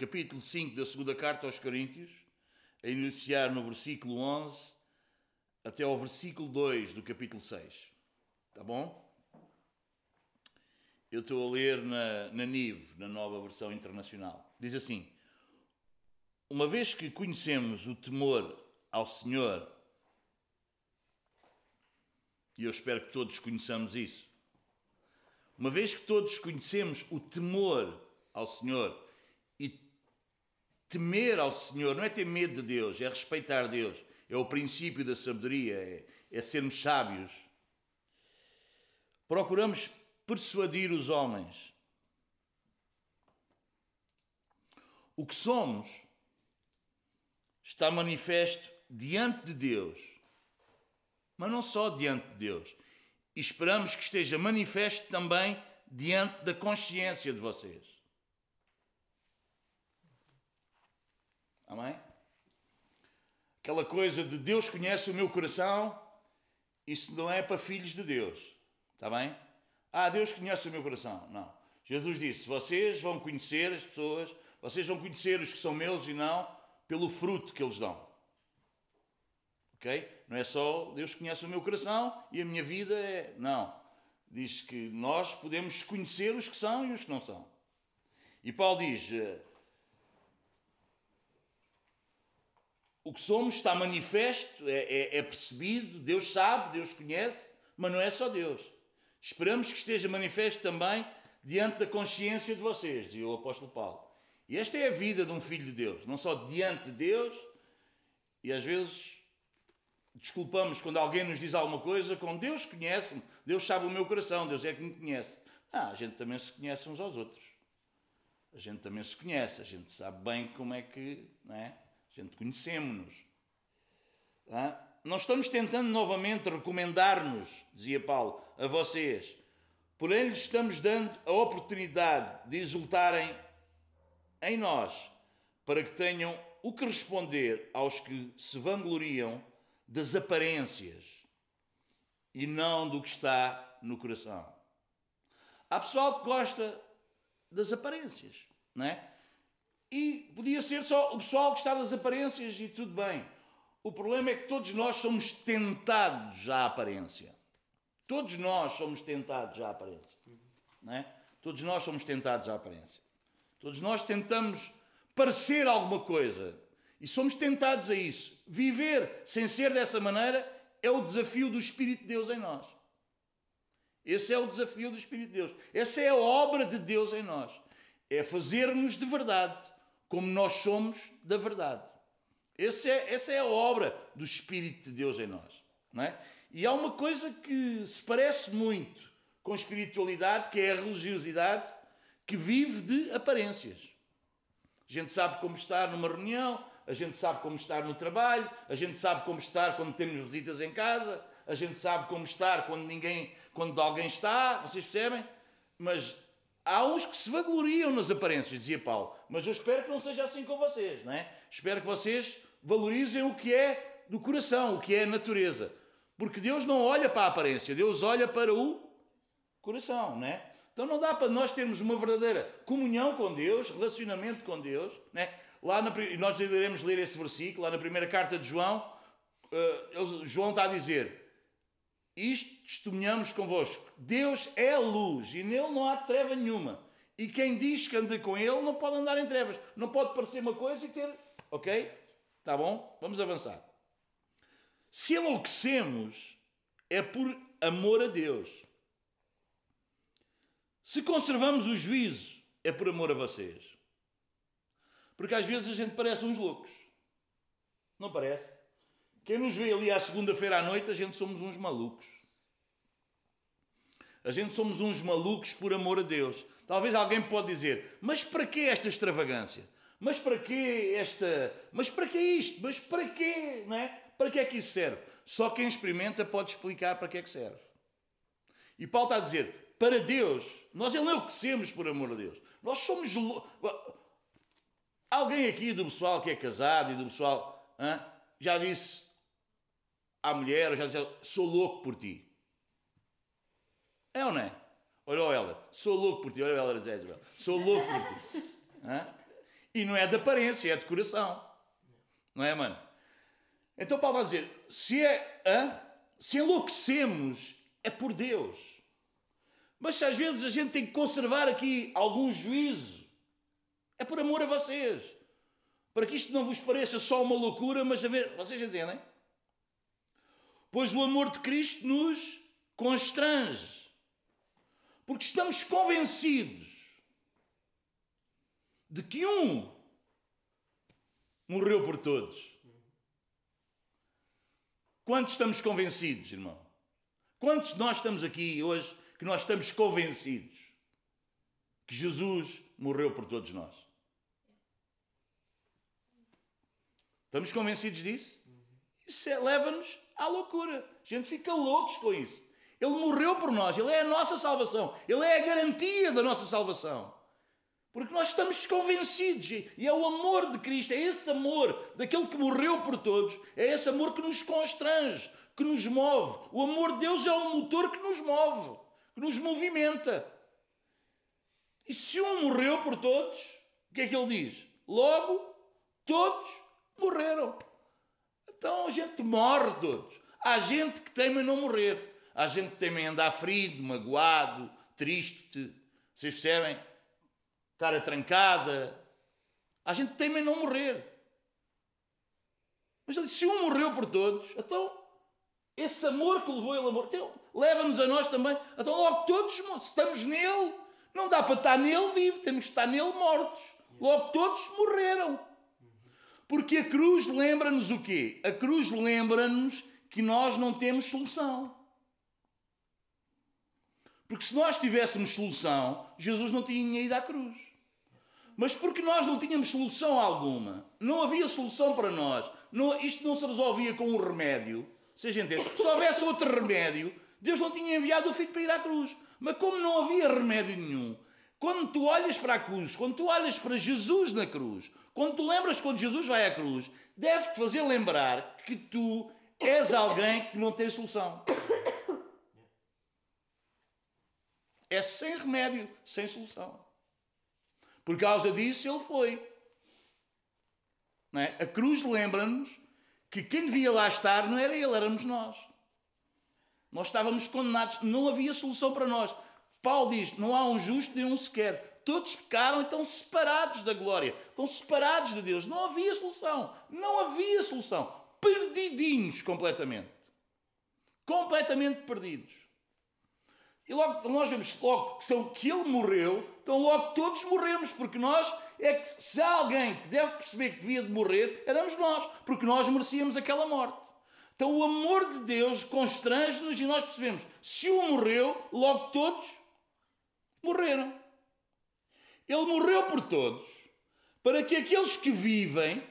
capítulo 5 da segunda carta aos Coríntios, a iniciar no versículo 11 até ao versículo 2 do capítulo 6. Tá bom? Eu estou a ler na, na NIV, na nova versão internacional. Diz assim: Uma vez que conhecemos o temor ao Senhor, e eu espero que todos conheçamos isso, uma vez que todos conhecemos o temor ao Senhor temer ao Senhor, não é ter medo de Deus, é respeitar Deus, é o princípio da sabedoria, é, é sermos sábios. Procuramos persuadir os homens. O que somos está manifesto diante de Deus, mas não só diante de Deus. E esperamos que esteja manifesto também diante da consciência de vocês. Amém? Aquela coisa de Deus conhece o meu coração, isso não é para filhos de Deus. Está bem? Ah, Deus conhece o meu coração. Não. Jesus disse: vocês vão conhecer as pessoas, vocês vão conhecer os que são meus e não pelo fruto que eles dão. Ok? Não é só Deus conhece o meu coração e a minha vida é. Não. Diz que nós podemos conhecer os que são e os que não são. E Paulo diz: o que somos está manifesto, é, é, é, percebido, Deus sabe, Deus conhece, mas não é só Deus. Esperamos que esteja manifesto também diante da consciência de vocês, dizia o apóstolo Paulo. E esta é a vida de um filho de Deus, não só diante de Deus, e às vezes desculpamos quando alguém nos diz alguma coisa com Deus conhece-me, Deus sabe o meu coração, Deus é que me conhece. Ah, a gente também se conhece uns aos outros. A gente também se conhece, a gente sabe bem como é que, não é? Gente conhecemos-nos. Não estamos tentando novamente recomendar-nos, dizia Paulo, a vocês. Porém, lhes estamos dando a oportunidade de exultarem em nós, para que tenham o que responder aos que se vangloriam das aparências e não do que está no coração. Há pessoal que gosta das aparências, não é? E podia ser só o pessoal que está das aparências e tudo bem. O problema é que todos nós somos tentados à aparência. Todos nós somos tentados à aparência. Não é? Todos nós somos tentados à aparência. Todos nós tentamos parecer alguma coisa. E somos tentados a isso. Viver sem ser dessa maneira é o desafio do Espírito de Deus em nós. Esse é o desafio do Espírito de Deus. Essa é a obra de Deus em nós. É fazer-nos de verdade como nós somos da verdade. É, essa é a obra do Espírito de Deus em nós. Não é? E há uma coisa que se parece muito com espiritualidade, que é a religiosidade que vive de aparências. A gente sabe como estar numa reunião, a gente sabe como estar no trabalho, a gente sabe como estar quando temos visitas em casa, a gente sabe como estar quando ninguém, quando alguém está, vocês percebem? Mas Há uns que se vangloriam nas aparências, dizia Paulo, mas eu espero que não seja assim com vocês, não é? Espero que vocês valorizem o que é do coração, o que é a natureza. Porque Deus não olha para a aparência, Deus olha para o coração, não é? Então não dá para nós termos uma verdadeira comunhão com Deus, relacionamento com Deus, né? Lá na, nós iremos ler esse versículo, lá na primeira carta de João, uh, João está a dizer: isto testemunhamos convosco. Deus é luz e nele não há treva nenhuma. E quem diz que anda com ele não pode andar em trevas. Não pode parecer uma coisa e ter. Ok? Tá bom? Vamos avançar. Se enlouquecemos, é por amor a Deus. Se conservamos o juízo, é por amor a vocês. Porque às vezes a gente parece uns loucos. Não parece? Quem nos vê ali à segunda-feira à noite, a gente somos uns malucos. A gente somos uns malucos por amor a Deus. Talvez alguém pode dizer, mas para que esta extravagância? Mas para que esta... Mas para que isto? Mas para que? Não é? Para que é que isso serve? Só quem experimenta pode explicar para que é que serve. E Paulo está a dizer, para Deus, nós enlouquecemos por amor a Deus. Nós somos... Alguém aqui do pessoal que é casado e do pessoal... Hein, já disse à mulher, já disse, sou louco por ti. É ou não é? Olha ela, sou louco por ti. Olha ela dizer, Isabel, sou louco por ti. Hã? E não é de aparência, é de coração. Não é, mano? Então Paulo vai dizer: se, é, hã? se enlouquecemos, é por Deus. Mas se às vezes a gente tem que conservar aqui algum juízo, é por amor a vocês. Para que isto não vos pareça só uma loucura, mas a ver, vocês entendem? Pois o amor de Cristo nos constrange. Porque estamos convencidos de que um morreu por todos. Quantos estamos convencidos, irmão? Quantos de nós estamos aqui hoje que nós estamos convencidos que Jesus morreu por todos nós? Estamos convencidos disso? Isso é, leva-nos à loucura. A gente fica loucos com isso. Ele morreu por nós, Ele é a nossa salvação, Ele é a garantia da nossa salvação. Porque nós estamos convencidos, e é o amor de Cristo, é esse amor daquele que morreu por todos, é esse amor que nos constrange, que nos move. O amor de Deus é o motor que nos move, que nos movimenta. E se um morreu por todos, o que é que ele diz? Logo, todos morreram. Então a gente morre todos. Há gente que teme em não morrer. Há gente que teme em andar ferido, magoado, triste. Vocês percebem? cara trancada. A gente teme em não morrer. Mas ele disse, se um morreu por todos, então esse amor que levou ele a morrer, então, leva-nos a nós também. Então logo todos, se estamos nele, não dá para estar nele vivo, temos que estar nele mortos. Logo todos morreram. Porque a cruz lembra-nos o quê? A cruz lembra-nos que nós não temos solução. Porque se nós tivéssemos solução, Jesus não tinha ido à cruz. Mas porque nós não tínhamos solução alguma, não havia solução para nós, não, isto não se resolvia com um remédio, seja entende? Se houvesse outro remédio, Deus não tinha enviado o filho para ir à cruz. Mas como não havia remédio nenhum, quando tu olhas para a cruz, quando tu olhas para Jesus na cruz, quando tu lembras quando Jesus vai à cruz, deve-te fazer lembrar que tu és alguém que não tem solução. É sem remédio, sem solução. Por causa disso, ele foi. É? A cruz lembra-nos que quem devia lá estar não era ele, éramos nós. Nós estávamos condenados, não havia solução para nós. Paulo diz: não há um justo nem um sequer. Todos pecaram e estão separados da glória, estão separados de Deus. Não havia solução, não havia solução. Perdidinhos completamente. Completamente perdidos. E logo nós vemos logo que, são, que ele morreu, então logo todos morremos, porque nós é que se há alguém que deve perceber que devia de morrer, éramos nós, porque nós merecíamos aquela morte. Então o amor de Deus constrange-nos e nós percebemos, se um morreu, logo todos morreram. Ele morreu por todos, para que aqueles que vivem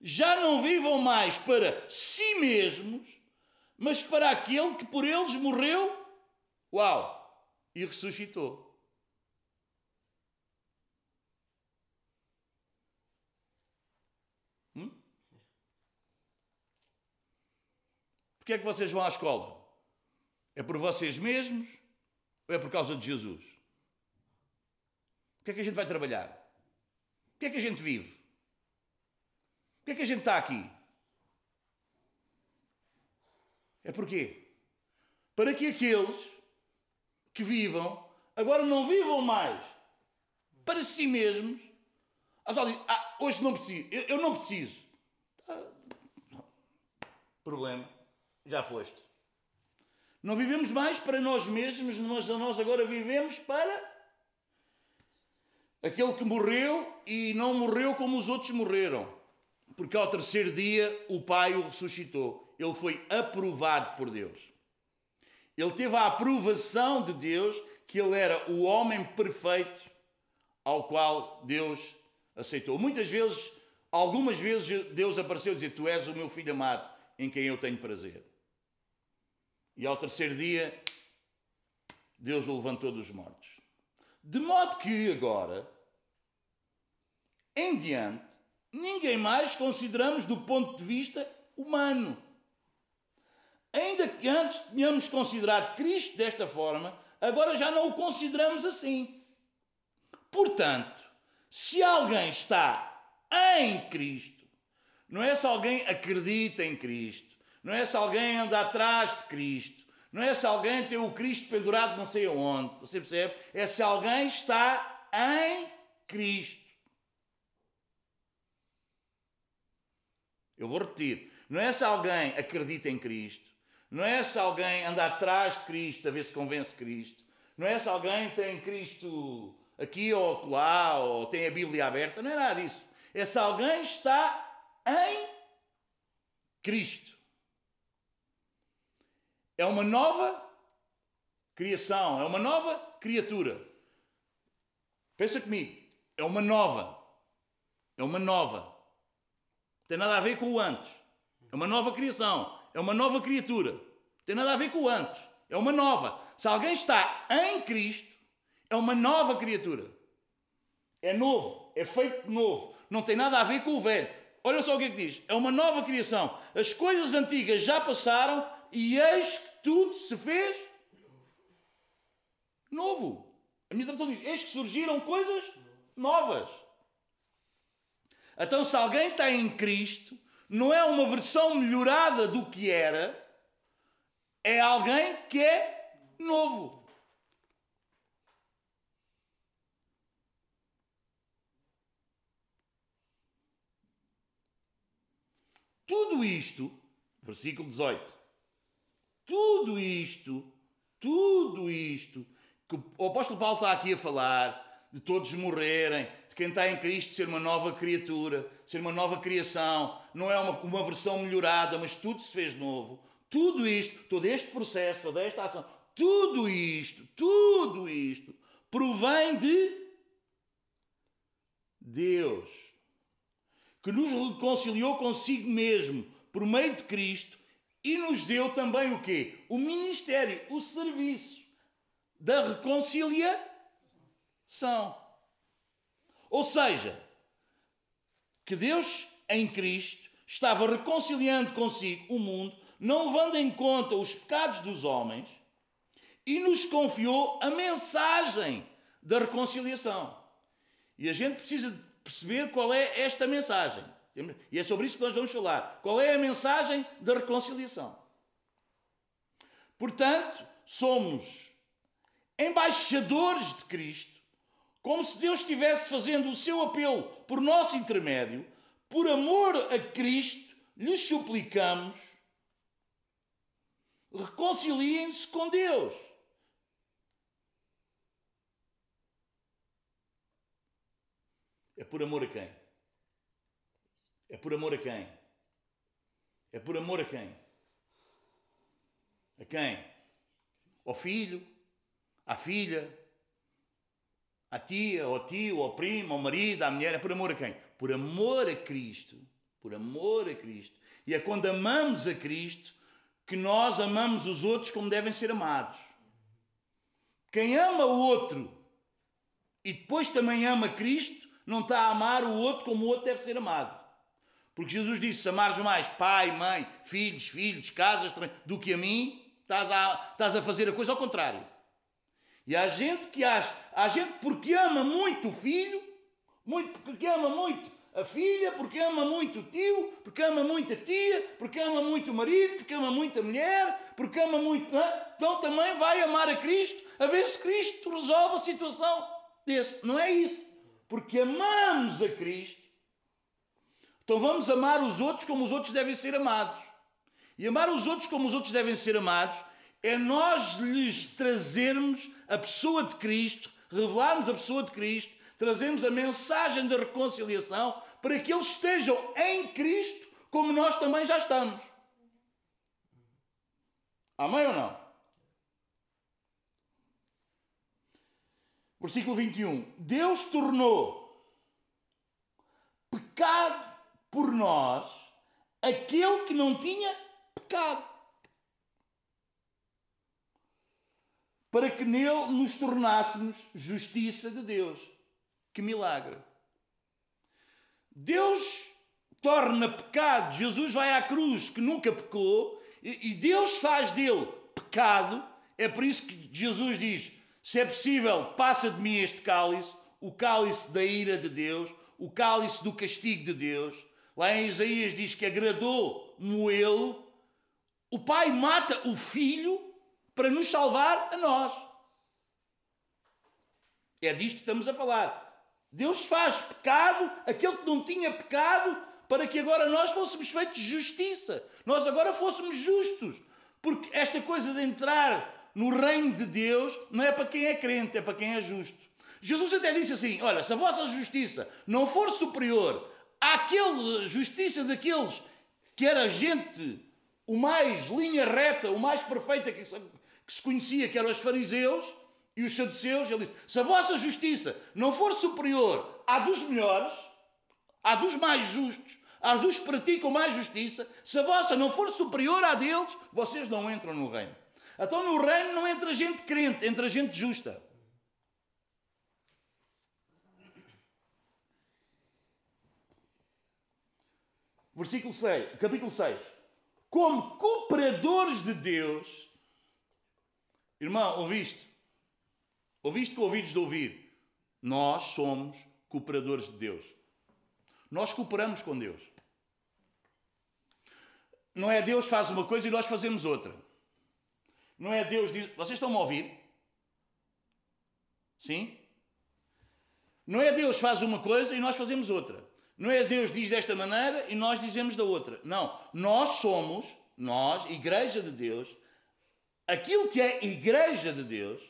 já não vivam mais para si mesmos, mas para aquele que por eles morreu Uau! E ressuscitou. Hum? Porquê é que vocês vão à escola? É por vocês mesmos ou é por causa de Jesus? Porquê é que a gente vai trabalhar? Porquê é que a gente vive? Porquê é que a gente está aqui? É porquê? Para que aqueles que vivam, agora não vivam mais para si mesmos. A pessoa diz, ah, hoje não preciso, eu, eu não preciso. Ah, problema, já foste. Não vivemos mais para nós mesmos, mas nós agora vivemos para aquele que morreu e não morreu como os outros morreram. Porque ao terceiro dia o Pai o ressuscitou. Ele foi aprovado por Deus. Ele teve a aprovação de Deus que ele era o homem perfeito ao qual Deus aceitou. Muitas vezes, algumas vezes, Deus apareceu e dizia: Tu és o meu filho amado, em quem eu tenho prazer. E ao terceiro dia, Deus o levantou dos mortos. De modo que agora, em diante, ninguém mais consideramos do ponto de vista humano. Ainda que antes tenhamos considerado Cristo desta forma, agora já não o consideramos assim. Portanto, Se alguém está em Cristo, não é se alguém acredita em Cristo, não é se alguém anda atrás de Cristo, não é se alguém tem o Cristo pendurado não sei aonde, você percebe? É se alguém está em Cristo. Eu vou repetir. Não é se alguém acredita em Cristo, não é se alguém anda atrás de Cristo a ver se convence Cristo, não é se alguém tem Cristo aqui ou lá, ou tem a Bíblia aberta, não é nada disso. É se alguém está em Cristo. É uma nova criação, é uma nova criatura. Pensa comigo, é uma nova. É uma nova. Não tem nada a ver com o antes. É uma nova criação. É uma nova criatura. Não tem nada a ver com o antes. É uma nova. Se alguém está em Cristo, é uma nova criatura. É novo. É feito novo. Não tem nada a ver com o velho. Olha só o que é que diz. É uma nova criação. As coisas antigas já passaram e eis que tudo se fez novo. A minha tradução diz: eis que surgiram coisas novas. Então, se alguém está em Cristo, não é uma versão melhorada do que era, é alguém que é novo. Tudo isto, versículo 18, tudo isto, tudo isto, que o apóstolo Paulo está aqui a falar, de todos morrerem, de quem está em Cristo ser uma nova criatura, ser uma nova criação, não é uma, uma versão melhorada, mas tudo se fez novo. Tudo isto, todo este processo, toda esta ação, tudo isto, tudo isto, provém de Deus, que nos reconciliou consigo mesmo por meio de Cristo e nos deu também o quê? O ministério, o serviço da reconciliação. Ou seja, que Deus em Cristo estava reconciliando consigo o mundo, não levando em conta os pecados dos homens, e nos confiou a mensagem da reconciliação. E a gente precisa perceber qual é esta mensagem. E é sobre isso que nós vamos falar. Qual é a mensagem da reconciliação? Portanto, somos embaixadores de Cristo, como se Deus estivesse fazendo o seu apelo por nosso intermédio, por amor a Cristo, lhes suplicamos, reconciliem-se com Deus. É por amor a quem? É por amor a quem? É por amor a quem? A quem? Ao filho, à filha, à tia, ao tio, ao primo, ao marido, à mulher. É por amor a quem? Por amor a Cristo. Por amor a Cristo. E é quando amamos a Cristo que nós amamos os outros como devem ser amados. Quem ama o outro e depois também ama Cristo, não está a amar o outro como o outro deve ser amado. Porque Jesus disse: se amares mais pai, mãe, filhos, filhos, casas, do que a mim, estás a, estás a fazer a coisa ao contrário. E há gente que acha, há gente porque ama muito o filho, muito, porque ama muito a filha, porque ama muito o tio, porque ama muito a tia, porque ama muito o marido, porque ama muito a mulher, porque ama muito. Então também vai amar a Cristo, a ver se Cristo resolve a situação desse. Não é isso. Porque amamos a Cristo então vamos amar os outros como os outros devem ser amados. E amar os outros como os outros devem ser amados é nós lhes trazermos a pessoa de Cristo, revelarmos a pessoa de Cristo, trazermos a mensagem da reconciliação para que eles estejam em Cristo como nós também já estamos. Amém ou não? Versículo 21. Deus tornou pecado por nós aquele que não tinha pecado. Para que nele nos tornássemos justiça de Deus. Que milagre! Deus torna pecado. Jesus vai à cruz que nunca pecou e Deus faz dele pecado. É por isso que Jesus diz: se é possível, passa de mim este cálice. o cálice da ira de Deus, o cálice do castigo de Deus. Lá em Isaías diz que agradou moê-lo. O pai mata o filho para nos salvar a nós. É disto que estamos a falar. Deus faz pecado, aquele que não tinha pecado, para que agora nós fôssemos feitos justiça. Nós agora fôssemos justos. Porque esta coisa de entrar no reino de Deus não é para quem é crente, é para quem é justo. Jesus até disse assim: Olha, se a vossa justiça não for superior àquela justiça daqueles que era gente o mais linha reta, o mais perfeita que se conhecia, que eram os fariseus e os saduceus, ele disse: se a vossa justiça não for superior à dos melhores, à dos mais justos, aos dos que praticam mais justiça, se a vossa não for superior à deles, vocês não entram no reino. Então no reino não entra gente crente, entra gente justa. Versículo 6, capítulo 6. Como cooperadores de Deus, irmão, ouviste? Ouviste com ouvidos de ouvir? Nós somos cooperadores de Deus. Nós cooperamos com Deus. Não é Deus faz uma coisa e nós fazemos outra. Não é Deus diz. Vocês estão-me a ouvir? Sim? Não é Deus faz uma coisa e nós fazemos outra. Não é Deus diz desta maneira e nós dizemos da outra. Não. Nós somos, nós, Igreja de Deus, aquilo que é Igreja de Deus,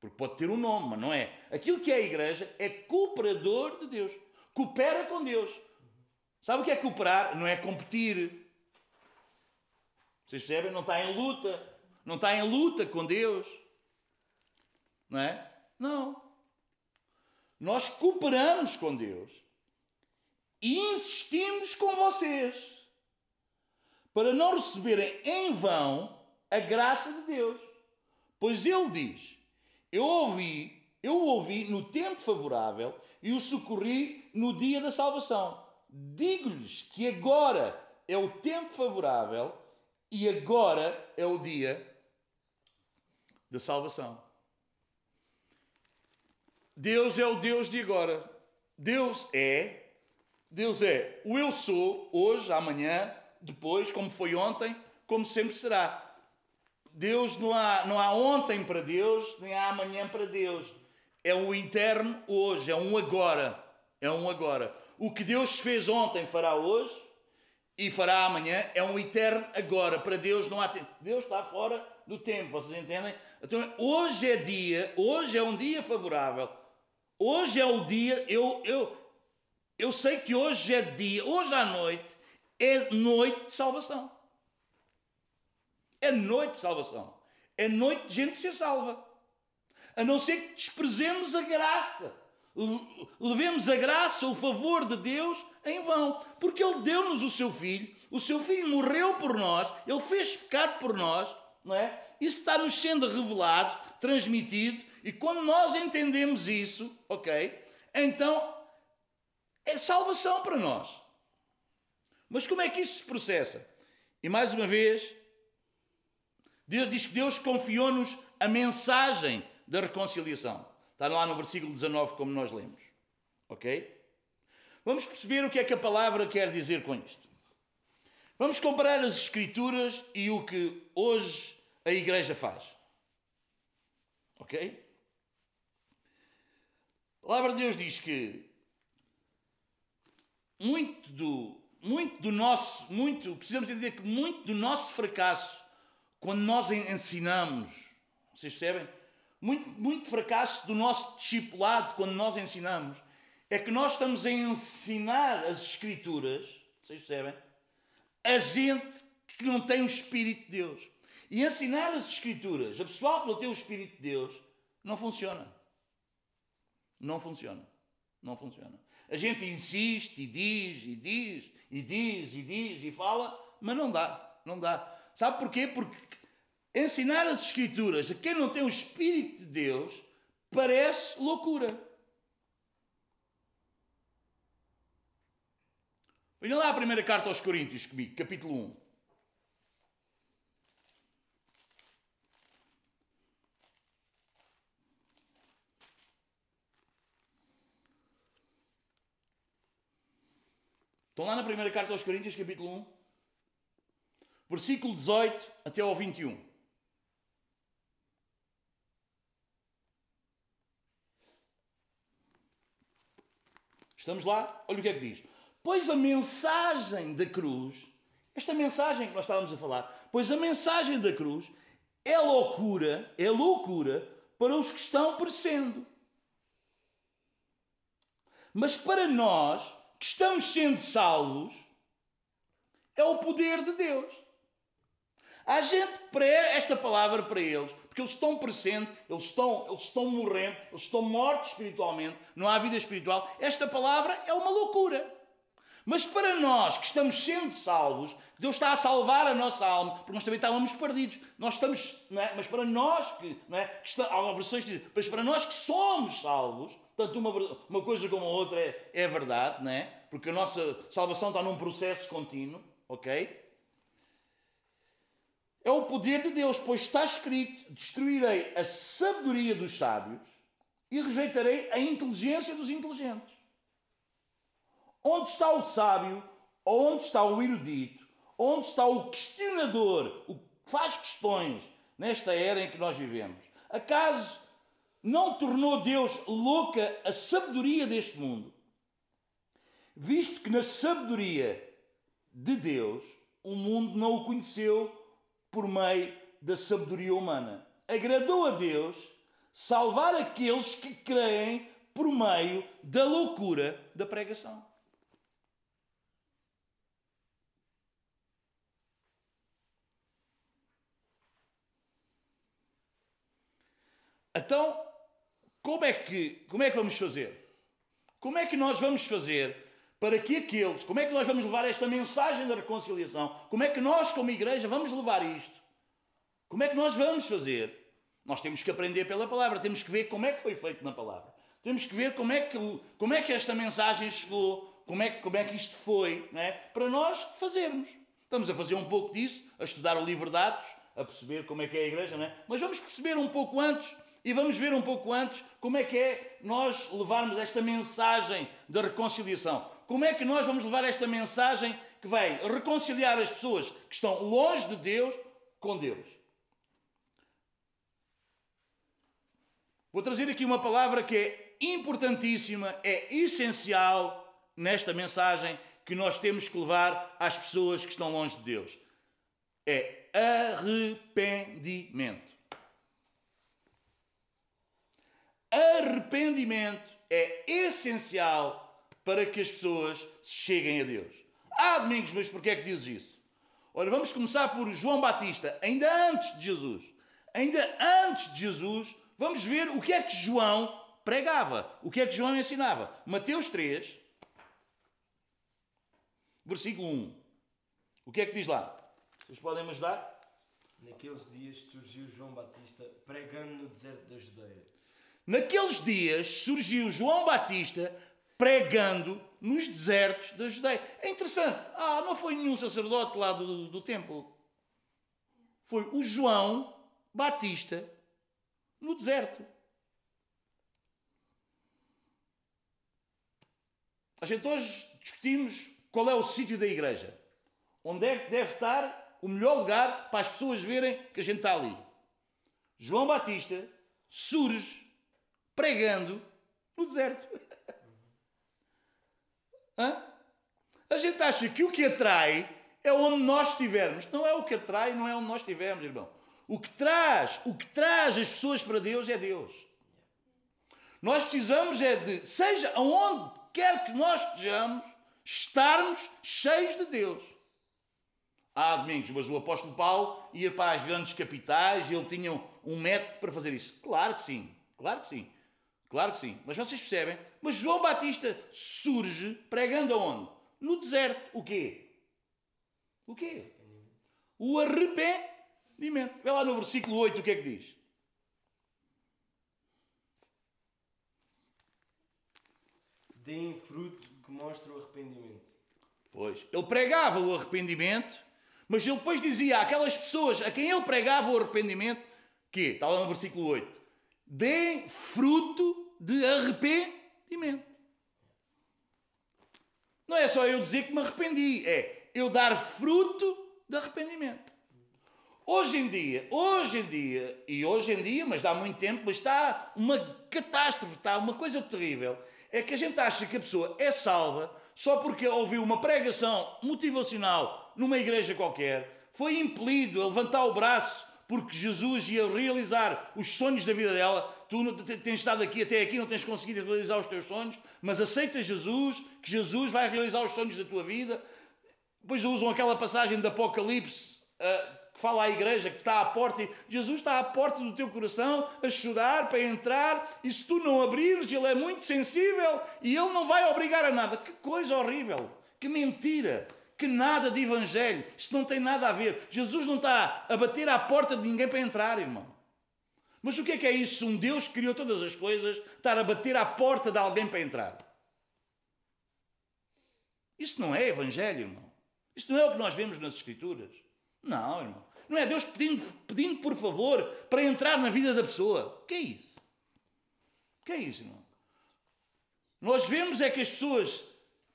porque pode ter um nome, mas não é. Aquilo que é igreja é cooperador de Deus. Coopera com Deus. Sabe o que é cooperar? Não é competir. Vocês percebem? Não está em luta. Não está em luta com Deus. Não é? Não. Nós cooperamos com Deus e insistimos com vocês para não receberem em vão a graça de Deus. Pois Ele diz: eu ouvi, eu ouvi no tempo favorável e o socorri no dia da salvação. Digo-lhes que agora é o tempo favorável e agora é o dia da salvação. Deus é o Deus de agora. Deus é, Deus é o eu sou, hoje, amanhã, depois, como foi ontem, como sempre será. Deus não há, não há ontem para Deus, nem há amanhã para Deus. É um eterno hoje, é um agora. É um agora. O que Deus fez ontem fará hoje e fará amanhã, é um eterno agora. Para Deus não há tempo. Deus está fora do tempo, vocês entendem? Então, hoje é dia, hoje é um dia favorável. Hoje é o dia, eu, eu, eu sei que hoje é dia, hoje à noite é noite de salvação. É noite de salvação. É noite de gente ser salva. A não ser que desprezemos a graça. Levemos a graça, o favor de Deus em vão. Porque Ele deu-nos o seu Filho. O seu Filho morreu por nós. Ele fez pecado por nós. Não é? Isso está-nos sendo revelado, transmitido. E quando nós entendemos isso, ok? Então é salvação para nós. Mas como é que isso se processa? E mais uma vez, Deus diz que Deus confiou-nos a mensagem da reconciliação. Está lá no versículo 19, como nós lemos. Ok? Vamos perceber o que é que a palavra quer dizer com isto. Vamos comparar as Escrituras e o que hoje a Igreja faz. Ok? A palavra de Deus diz que muito do, muito do nosso, muito, precisamos entender que muito do nosso fracasso quando nós ensinamos, vocês percebem? Muito, muito fracasso do nosso discipulado quando nós ensinamos é que nós estamos a ensinar as Escrituras, vocês percebem? A gente que não tem o Espírito de Deus. E ensinar as Escrituras a pessoal que não tem o Espírito de Deus não funciona. Não funciona. Não funciona. A gente insiste e diz e diz e diz e diz e fala, mas não dá. Não dá. Sabe porquê? Porque ensinar as Escrituras a quem não tem o Espírito de Deus parece loucura. Venha lá a primeira carta aos Coríntios comigo, capítulo 1. Estão lá na primeira carta aos Coríntios, capítulo 1, versículo 18 até ao 21. Estamos lá? Olha o que é que diz. Pois a mensagem da cruz, esta mensagem que nós estávamos a falar, pois a mensagem da cruz é loucura, é loucura para os que estão perecendo. Mas para nós, que estamos sendo salvos, é o poder de Deus. Há gente que prega esta palavra para eles, porque eles estão presentes, eles estão, eles estão morrendo, eles estão mortos espiritualmente, não há vida espiritual. Esta palavra é uma loucura. Mas para nós que estamos sendo salvos, Deus está a salvar a nossa alma, porque nós também estávamos perdidos. Nós estamos, é? mas para nós que, não é? que está, há versões dizem, mas para nós que somos salvos, tanto uma, uma coisa como a outra é, é verdade, não é? Porque a nossa salvação está num processo contínuo, ok? É o poder de Deus, pois está escrito: destruirei a sabedoria dos sábios e rejeitarei a inteligência dos inteligentes. Onde está o sábio? Onde está o erudito? Onde está o questionador? O que faz questões nesta era em que nós vivemos? Acaso não tornou Deus louca a sabedoria deste mundo? Visto que na sabedoria de Deus o mundo não o conheceu por meio da sabedoria humana. Agradou a Deus salvar aqueles que creem por meio da loucura da pregação. Então, como é que, como é que vamos fazer? Como é que nós vamos fazer para que aqueles, como é que nós vamos levar esta mensagem da reconciliação? Como é que nós, como igreja, vamos levar isto? Como é que nós vamos fazer? Nós temos que aprender pela palavra, temos que ver como é que foi feito na palavra. Temos que ver como é que, como é que esta mensagem chegou, como é, como é que isto foi, é? para nós fazermos. Estamos a fazer um pouco disso, a estudar o livro de Atos, a perceber como é que é a igreja, é? mas vamos perceber um pouco antes e vamos ver um pouco antes como é que é nós levarmos esta mensagem da reconciliação como é que nós vamos levar esta mensagem que vai reconciliar as pessoas que estão longe de Deus com Deus? Vou trazer aqui uma palavra que é importantíssima, é essencial nesta mensagem que nós temos que levar às pessoas que estão longe de Deus. É arrependimento. Arrependimento é essencial para que as pessoas cheguem a Deus. Ah, Domingos, mas porquê é que dizes isso? Olha, vamos começar por João Batista, ainda antes de Jesus. Ainda antes de Jesus, vamos ver o que é que João pregava, o que é que João ensinava. Mateus 3, versículo 1. O que é que diz lá? Vocês podem me ajudar? Naqueles dias surgiu João Batista pregando no deserto da Judeia. Naqueles dias surgiu João Batista pregando nos desertos da Judeia. É interessante. Ah, não foi nenhum sacerdote lá do, do templo. Foi o João Batista no deserto. A gente hoje discutimos qual é o sítio da igreja. Onde é que deve estar o melhor lugar para as pessoas verem que a gente está ali. João Batista surge pregando no deserto. Hã? A gente acha que o que atrai é onde nós estivermos. Não é o que atrai, não é onde nós estivermos, irmão. O que traz, o que traz as pessoas para Deus é Deus. Nós precisamos é de, seja aonde quer que nós estejamos, estarmos cheios de Deus. Ah, domingos, mas o apóstolo Paulo ia para as grandes capitais e ele tinha um método para fazer isso. Claro que sim, claro que sim. Claro que sim. Mas vocês percebem? Mas João Batista surge pregando aonde? No deserto. O quê? O quê? O arrependimento. Vê lá no versículo 8 o que é que diz. Deem fruto que mostra o arrependimento. Pois, ele pregava o arrependimento, mas ele depois dizia àquelas pessoas a quem ele pregava o arrependimento, que está lá no versículo 8, deem fruto de arrependimento. Não é só eu dizer que me arrependi, é eu dar fruto de arrependimento. Hoje em dia, hoje em dia, e hoje em dia, mas dá muito tempo, mas está uma catástrofe, está uma coisa terrível, é que a gente acha que a pessoa é salva só porque ouviu uma pregação motivacional numa igreja qualquer, foi impelido a levantar o braço porque Jesus ia realizar os sonhos da vida dela. Tu tens estado aqui até aqui, não tens conseguido realizar os teus sonhos, mas aceita Jesus, que Jesus vai realizar os sonhos da tua vida. Depois usam aquela passagem do Apocalipse. Uh, que fala à igreja que está à porta Jesus está à porta do teu coração a chorar para entrar e se tu não abrires, ele é muito sensível e ele não vai obrigar a nada. Que coisa horrível, que mentira, que nada de evangelho. Isto não tem nada a ver. Jesus não está a bater à porta de ninguém para entrar, irmão. Mas o que é que é isso? Um Deus que criou todas as coisas estar a bater à porta de alguém para entrar. Isso não é evangelho, irmão. Isto não é o que nós vemos nas Escrituras. Não, irmão. Não é Deus pedindo, pedindo por favor para entrar na vida da pessoa. O que é isso? O que é isso, irmão? Nós vemos é que as pessoas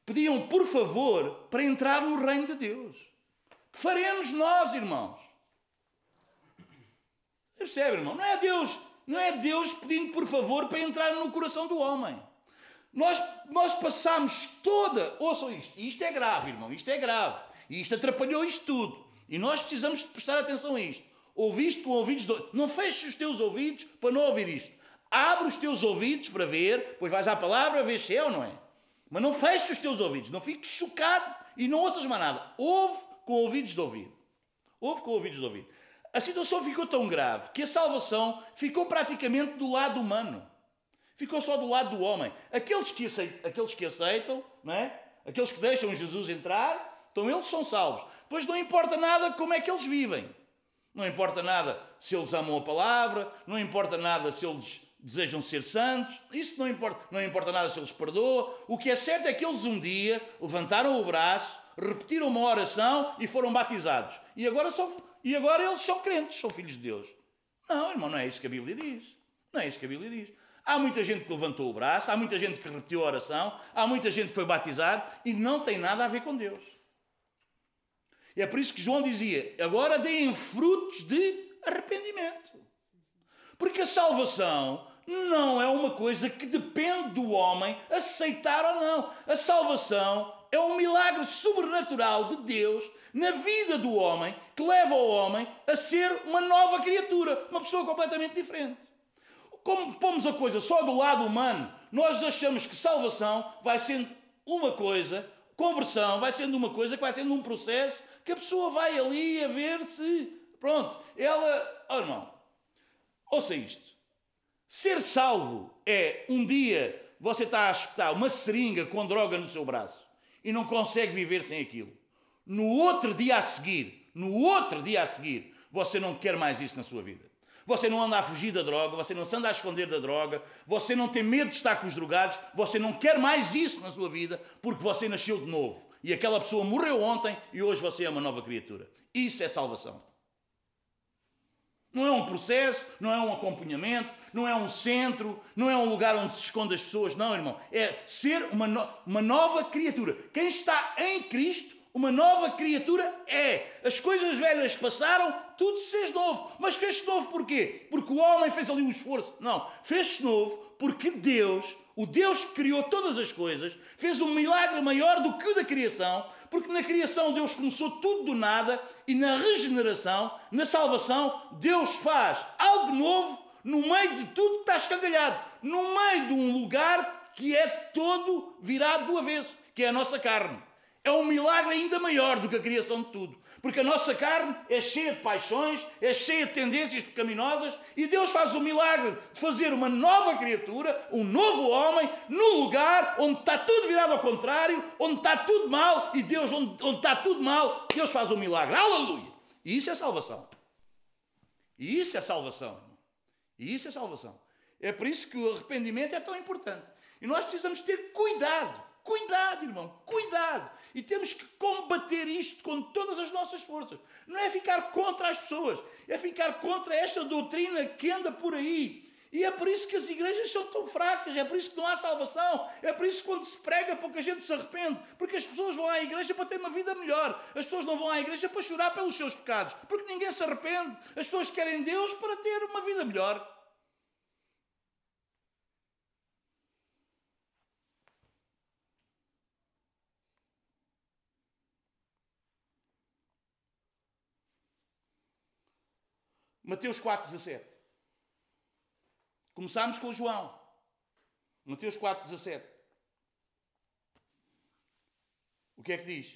pediam por favor para entrar no reino de Deus. Que faremos nós, irmãos? Percebe, irmão? Não é Deus, não é Deus pedindo por favor para entrar no coração do homem. Nós, nós passamos toda. Ouçam isto, isto é grave, irmão, isto é grave. E isto atrapalhou isto tudo. E nós precisamos prestar atenção a isto. Ouviste com ouvidos. Do... Não feches os teus ouvidos para não ouvir isto. Abre os teus ouvidos para ver, pois vais à palavra, ver se é ou não é. Mas não feches os teus ouvidos, não fiques chocado e não ouças mais nada. Ouve com ouvidos de ouvir. Ouve com ouvidos de ouvir. A situação ficou tão grave que a salvação ficou praticamente do lado humano. Ficou só do lado do homem. Aqueles que aceitam, aqueles que aceitam não é? aqueles que deixam Jesus entrar, então eles são salvos. Pois não importa nada como é que eles vivem. Não importa nada se eles amam a palavra, não importa nada se eles desejam ser santos, isso não importa, não importa nada se eles perdoam. O que é certo é que eles um dia levantaram o braço, repetiram uma oração e foram batizados. E agora, são, e agora eles são crentes, são filhos de Deus. Não, irmão, não é isso que a Bíblia diz. Não é isso que a Bíblia diz. Há muita gente que levantou o braço, há muita gente que repetiu a oração, há muita gente que foi batizado e não tem nada a ver com Deus. E é por isso que João dizia: agora deem frutos de arrependimento. Porque a salvação não é uma coisa que depende do homem aceitar ou não. A salvação é um milagre sobrenatural de Deus na vida do homem que leva o homem a ser uma nova criatura, uma pessoa completamente diferente. Como pomos a coisa só do lado humano, nós achamos que salvação vai sendo uma coisa, conversão vai sendo uma coisa que vai sendo um processo que a pessoa vai ali a ver se. Pronto, ela. Oh, irmão, ouça isto. Ser salvo é um dia você está a espetar uma seringa com droga no seu braço e não consegue viver sem aquilo. No outro dia a seguir, no outro dia a seguir, você não quer mais isso na sua vida. Você não anda a fugir da droga, você não se anda a esconder da droga, você não tem medo de estar com os drogados, você não quer mais isso na sua vida porque você nasceu de novo. E aquela pessoa morreu ontem e hoje você é uma nova criatura. Isso é salvação. Não é um processo, não é um acompanhamento, não é um centro, não é um lugar onde se esconde as pessoas. Não, irmão. É ser uma, no, uma nova criatura. Quem está em Cristo, uma nova criatura é. As coisas velhas passaram, tudo se fez novo. Mas fez-se novo porquê? Porque o homem fez ali um esforço. Não. Fez-se novo porque Deus o Deus que criou todas as coisas fez um milagre maior do que o da criação, porque na criação Deus começou tudo do nada e na regeneração, na salvação, Deus faz algo novo no meio de tudo que está escangalhado, no meio de um lugar que é todo virado do avesso, que é a nossa carne. É um milagre ainda maior do que a criação de tudo. Porque a nossa carne é cheia de paixões, é cheia de tendências pecaminosas e Deus faz o milagre de fazer uma nova criatura, um novo homem, num lugar onde está tudo virado ao contrário, onde está tudo mal e Deus, onde, onde está tudo mal, Deus faz o milagre. Aleluia! E isso é salvação. E isso é salvação. E isso é salvação. É por isso que o arrependimento é tão importante. E nós precisamos ter cuidado Cuidado, irmão, cuidado. E temos que combater isto com todas as nossas forças. Não é ficar contra as pessoas, é ficar contra esta doutrina que anda por aí E é por isso que as igrejas são tão fracas, é por isso que não há salvação, é por isso que quando se prega pouca gente se arrepende, porque as pessoas vão à igreja para ter uma vida melhor, as pessoas não vão à igreja para chorar pelos seus pecados, porque ninguém se arrepende, as pessoas querem Deus para ter uma vida melhor. Mateus 4, 17. Começámos com João. Mateus 4, 17. O que é que diz?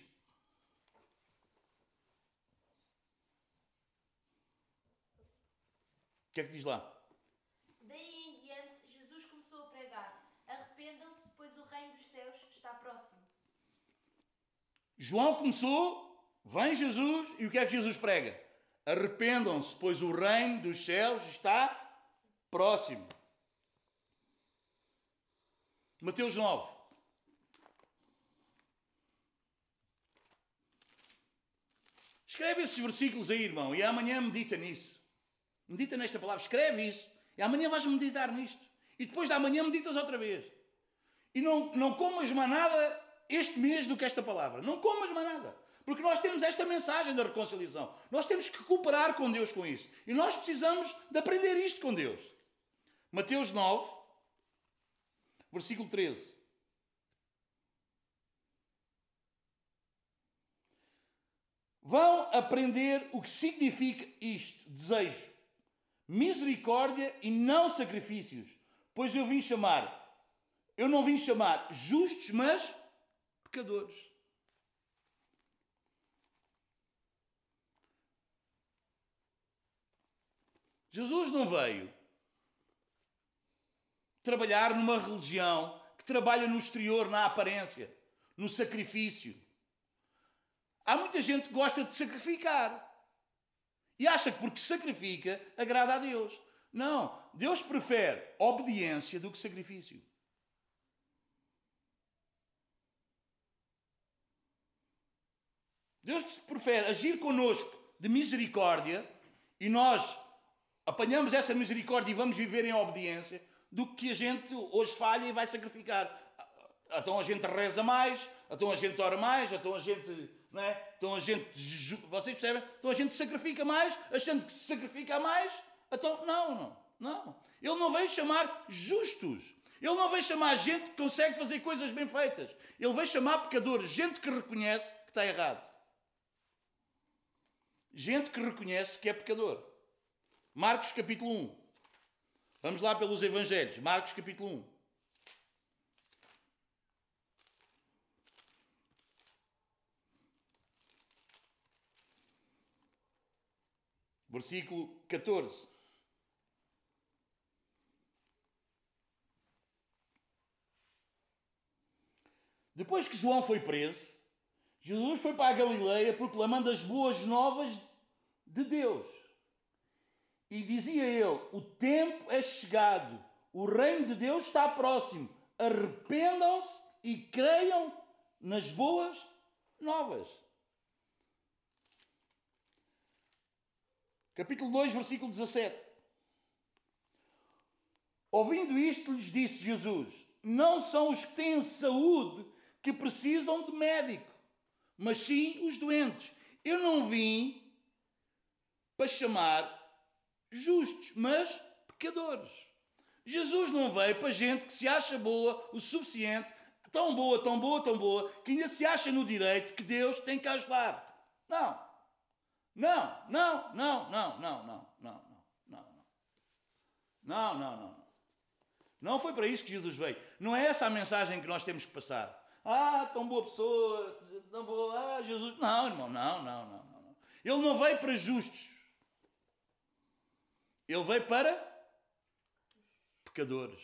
O que é que diz lá? Daí em diante, Jesus começou a pregar: Arrependam-se, pois o reino dos céus está próximo. João começou, vem Jesus, e o que é que Jesus prega? Arrependam-se, pois o reino dos céus está próximo. Mateus 9. Escreve esses versículos aí, irmão, e amanhã medita nisso. Medita nesta palavra, escreve isso. E amanhã vais meditar nisto. E depois da manhã meditas outra vez. E não, não comas mais nada este mês do que esta palavra. Não comas mais nada. Porque nós temos esta mensagem da reconciliação. Nós temos que cooperar com Deus com isso. E nós precisamos de aprender isto com Deus. Mateus 9, versículo 13. Vão aprender o que significa isto: desejo, misericórdia e não sacrifícios. Pois eu vim chamar, eu não vim chamar justos, mas pecadores. Jesus não veio trabalhar numa religião que trabalha no exterior, na aparência, no sacrifício. Há muita gente que gosta de sacrificar e acha que porque sacrifica agrada a Deus. Não, Deus prefere obediência do que sacrifício. Deus prefere agir conosco de misericórdia e nós apanhamos essa misericórdia e vamos viver em obediência, do que a gente hoje falha e vai sacrificar. Então a gente reza mais, então a gente ora mais, então a gente. Não é? Então a gente. Vocês percebem? Então a gente sacrifica mais, achando que se sacrifica mais. Então, não, não, não. Ele não veio chamar justos. Ele não veio chamar gente que consegue fazer coisas bem feitas. Ele veio chamar pecadores, gente que reconhece que está errado. Gente que reconhece que é pecador. Marcos capítulo 1. Vamos lá pelos Evangelhos. Marcos capítulo 1. Versículo 14. Depois que João foi preso, Jesus foi para a Galileia proclamando as boas novas de Deus. E dizia ele: O tempo é chegado, o reino de Deus está próximo. Arrependam-se e creiam nas boas novas. Capítulo 2, versículo 17. Ouvindo isto, lhes disse Jesus: Não são os que têm saúde que precisam de médico, mas sim os doentes. Eu não vim para chamar justos, mas pecadores. Jesus não veio para gente que se acha boa o suficiente, tão boa, tão boa, tão boa, que ainda se acha no direito que Deus tem que ajudar. Não. Não, não, não, não, não, não, não, não, não. Não, não, não. Não foi para isso que Jesus veio. Não é essa a mensagem que nós temos que passar. Ah, tão boa pessoa, tão boa, ah, Jesus. Não, irmão, não, não, não, não. Ele não veio para justos. Ele veio para pecadores.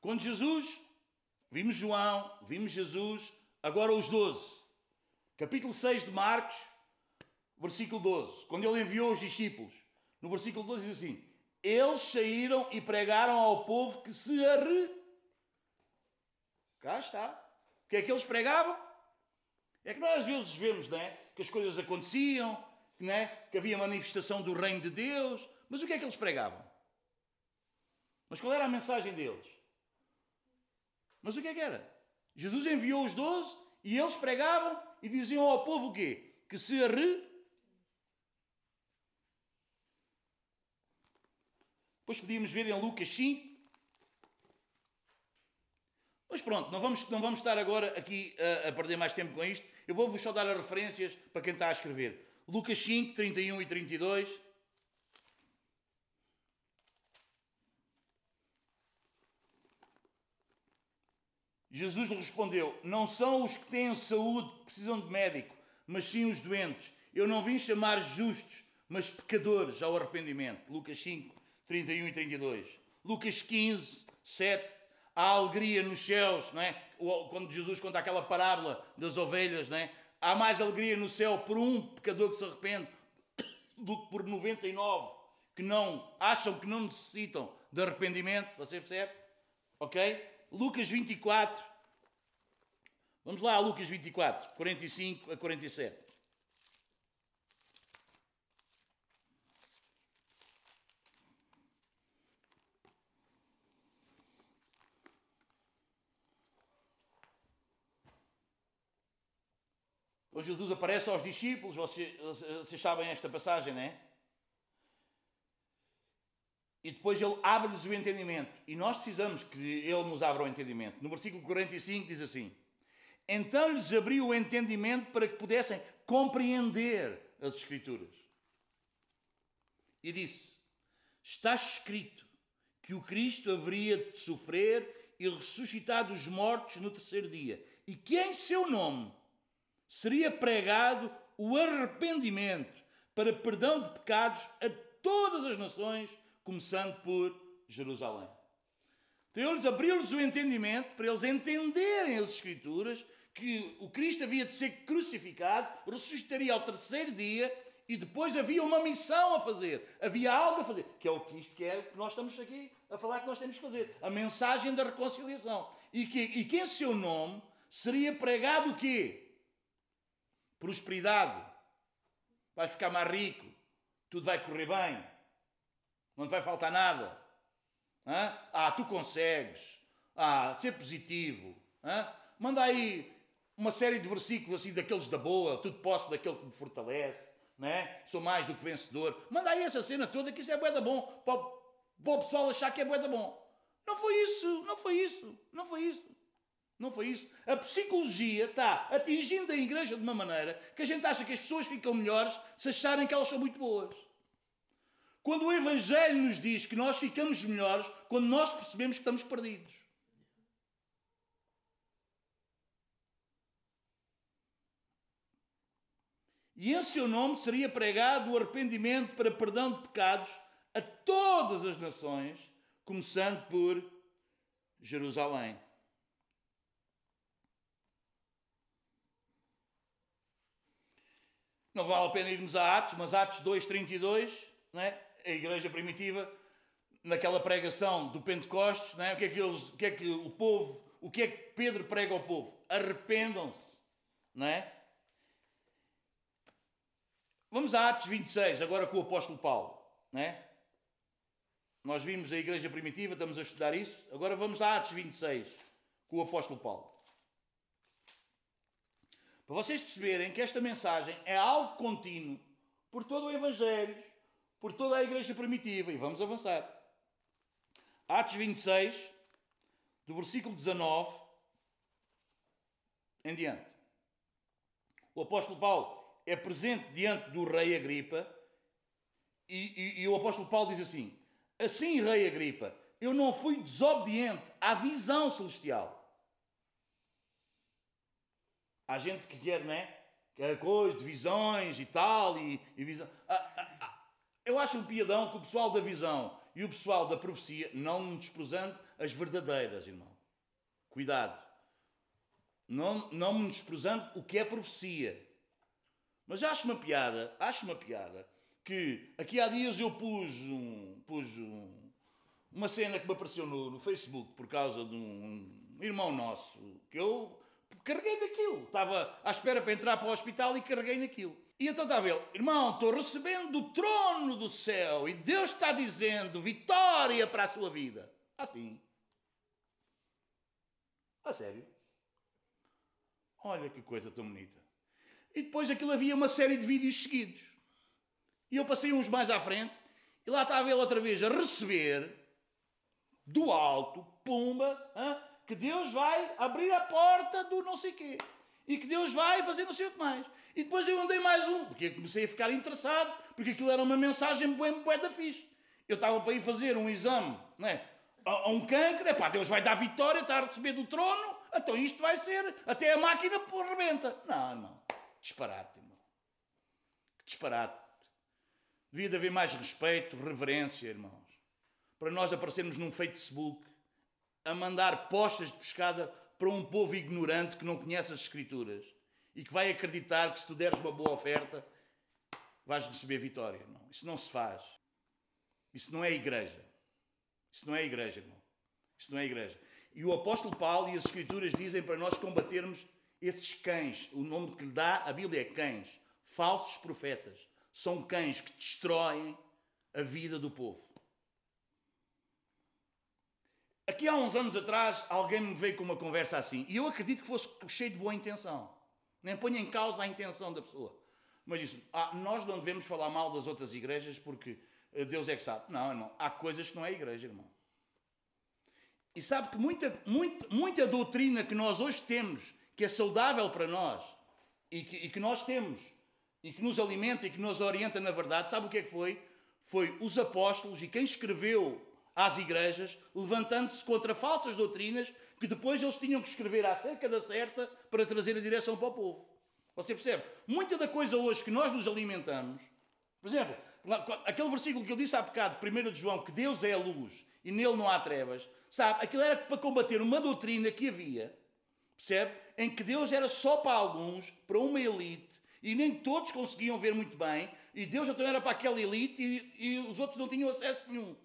Quando Jesus, vimos João, vimos Jesus, agora os doze. Capítulo 6 de Marcos, versículo 12. Quando ele enviou os discípulos, no versículo 12 diz assim: Eles saíram e pregaram ao povo que se arrependeu Cá está. O que é que eles pregavam? É que nós às vezes vemos, não é? Que as coisas aconteciam, não é? que havia manifestação do reino de Deus. Mas o que é que eles pregavam? Mas qual era a mensagem deles? Mas o que é que era? Jesus enviou os doze e eles pregavam e diziam ao povo o quê? Que se arre... Depois podíamos ver em Lucas 5. Mas pronto, não vamos, não vamos estar agora aqui a, a perder mais tempo com isto. Eu vou-vos só dar as referências para quem está a escrever. Lucas 5, 31 e 32. Jesus lhe respondeu: Não são os que têm saúde que precisam de médico, mas sim os doentes. Eu não vim chamar justos, mas pecadores ao arrependimento. Lucas 5, 31 e 32. Lucas 15, 7. Há alegria nos céus, não é? Quando Jesus conta aquela parábola das ovelhas, não é? Há mais alegria no céu por um pecador que se arrepende do que por 99 que não acham que não necessitam de arrependimento. Você percebe? Ok? Lucas 24. Vamos lá a Lucas 24, 45 a 47. Jesus aparece aos discípulos, vocês, vocês sabem esta passagem, não é? E depois ele abre-lhes o entendimento. E nós precisamos que ele nos abra o entendimento. No versículo 45 diz assim: Então lhes abriu o entendimento para que pudessem compreender as Escrituras. E disse: Está escrito que o Cristo haveria de sofrer e ressuscitar dos mortos no terceiro dia, e que em seu nome seria pregado o arrependimento para perdão de pecados a todas as nações começando por Jerusalém. Então abriu-lhes o entendimento para eles entenderem as Escrituras que o Cristo havia de ser crucificado, ressuscitaria ao terceiro dia e depois havia uma missão a fazer, havia algo a fazer, que é o que isto que é que nós estamos aqui a falar que nós temos que fazer, a mensagem da reconciliação. E que, e que em seu nome seria pregado o quê? Prosperidade. Vai ficar mais rico, tudo vai correr bem, não te vai faltar nada. Ah, tu consegues. Ah, ser positivo. Manda aí uma série de versículos assim daqueles da boa, tudo posso daquele que me fortalece, né? sou mais do que vencedor. Manda aí essa cena toda que isso é bué da bom, para, o pessoal achar que é bué da bom. Não foi isso, não foi isso, não foi isso. Não foi isso. A psicologia está atingindo a igreja de uma maneira que a gente acha que as pessoas ficam melhores se acharem que elas são muito boas. Quando o Evangelho nos diz que nós ficamos melhores quando nós percebemos que estamos perdidos. E em seu nome seria pregado o arrependimento para perdão de pecados a todas as nações, começando por Jerusalém. Não vale a pena irmos a Atos, mas Atos 2,32, não é? a igreja primitiva, naquela pregação do Pentecostes, não é? o, que é que eles, o que é que o povo, o que é que Pedro prega ao povo? Arrependam-se, não é? Vamos a Atos 26, agora com o apóstolo Paulo, não é? Nós vimos a igreja primitiva, estamos a estudar isso, agora vamos a Atos 26, com o apóstolo Paulo. Para vocês perceberem que esta mensagem é algo contínuo por todo o Evangelho, por toda a igreja primitiva. E vamos avançar. Atos 26, do versículo 19 em diante. O apóstolo Paulo é presente diante do rei Agripa e, e, e o apóstolo Paulo diz assim: Assim, rei Agripa, eu não fui desobediente à visão celestial. Há gente que quer, não é? Quer coisa de visões e tal, e, e visão. Ah, ah, ah. Eu acho um piadão que o pessoal da visão e o pessoal da profecia, não desprezando as verdadeiras, irmão. Cuidado. Não, não me desprezando o que é profecia. Mas acho uma piada, acho uma piada, que aqui há dias eu pus, um, pus um, uma cena que me apareceu no, no Facebook por causa de um, irmão nosso, que eu carreguei naquilo. Estava à espera para entrar para o hospital e carreguei naquilo. E então estava ele, irmão, estou recebendo do trono do céu e Deus está dizendo vitória para a sua vida. Assim. A sério. Olha que coisa tão bonita. E depois aquilo havia uma série de vídeos seguidos. E eu passei uns mais à frente e lá estava ele outra vez a receber do alto, pumba, hein, que Deus vai abrir a porta do não sei quê. E que Deus vai fazer não sei o que mais. E depois eu andei mais um, porque comecei a ficar interessado, porque aquilo era uma mensagem bem, bem da fixe. Eu estava para ir fazer um exame né, a, a um cancro, é pá, Deus vai dar vitória, está a receber do trono, então isto vai ser, até a máquina rebenta. Não, não, disparate, irmão. Disparate. Devia de haver mais respeito, reverência, irmãos. Para nós aparecermos num Facebook a mandar postas de pescada para um povo ignorante que não conhece as Escrituras e que vai acreditar que se tu deres uma boa oferta vais receber vitória. Não, isso não se faz. Isso não é igreja. Isso não é igreja, irmão. Isso não é igreja. E o apóstolo Paulo e as Escrituras dizem para nós combatermos esses cães. O nome que lhe dá a Bíblia é cães. Falsos profetas. São cães que destroem a vida do povo. Aqui há uns anos atrás, alguém me veio com uma conversa assim. E eu acredito que fosse cheio de boa intenção. Nem ponho em causa a intenção da pessoa. Mas disse: ah, nós não devemos falar mal das outras igrejas porque eh, Deus é que sabe. Não, irmão. Há coisas que não é igreja, irmão. E sabe que muita, muita, muita doutrina que nós hoje temos, que é saudável para nós, e que, e que nós temos, e que nos alimenta e que nos orienta na verdade, sabe o que é que foi? Foi os apóstolos e quem escreveu às igrejas, levantando-se contra falsas doutrinas que depois eles tinham que escrever acerca da certa para trazer a direção para o povo. Você percebe? Muita da coisa hoje que nós nos alimentamos, por exemplo, aquele versículo que eu disse há bocado, 1 de João, que Deus é a luz e nele não há trevas, sabe? Aquilo era para combater uma doutrina que havia, percebe? Em que Deus era só para alguns, para uma elite, e nem todos conseguiam ver muito bem, e Deus então era para aquela elite e, e os outros não tinham acesso nenhum.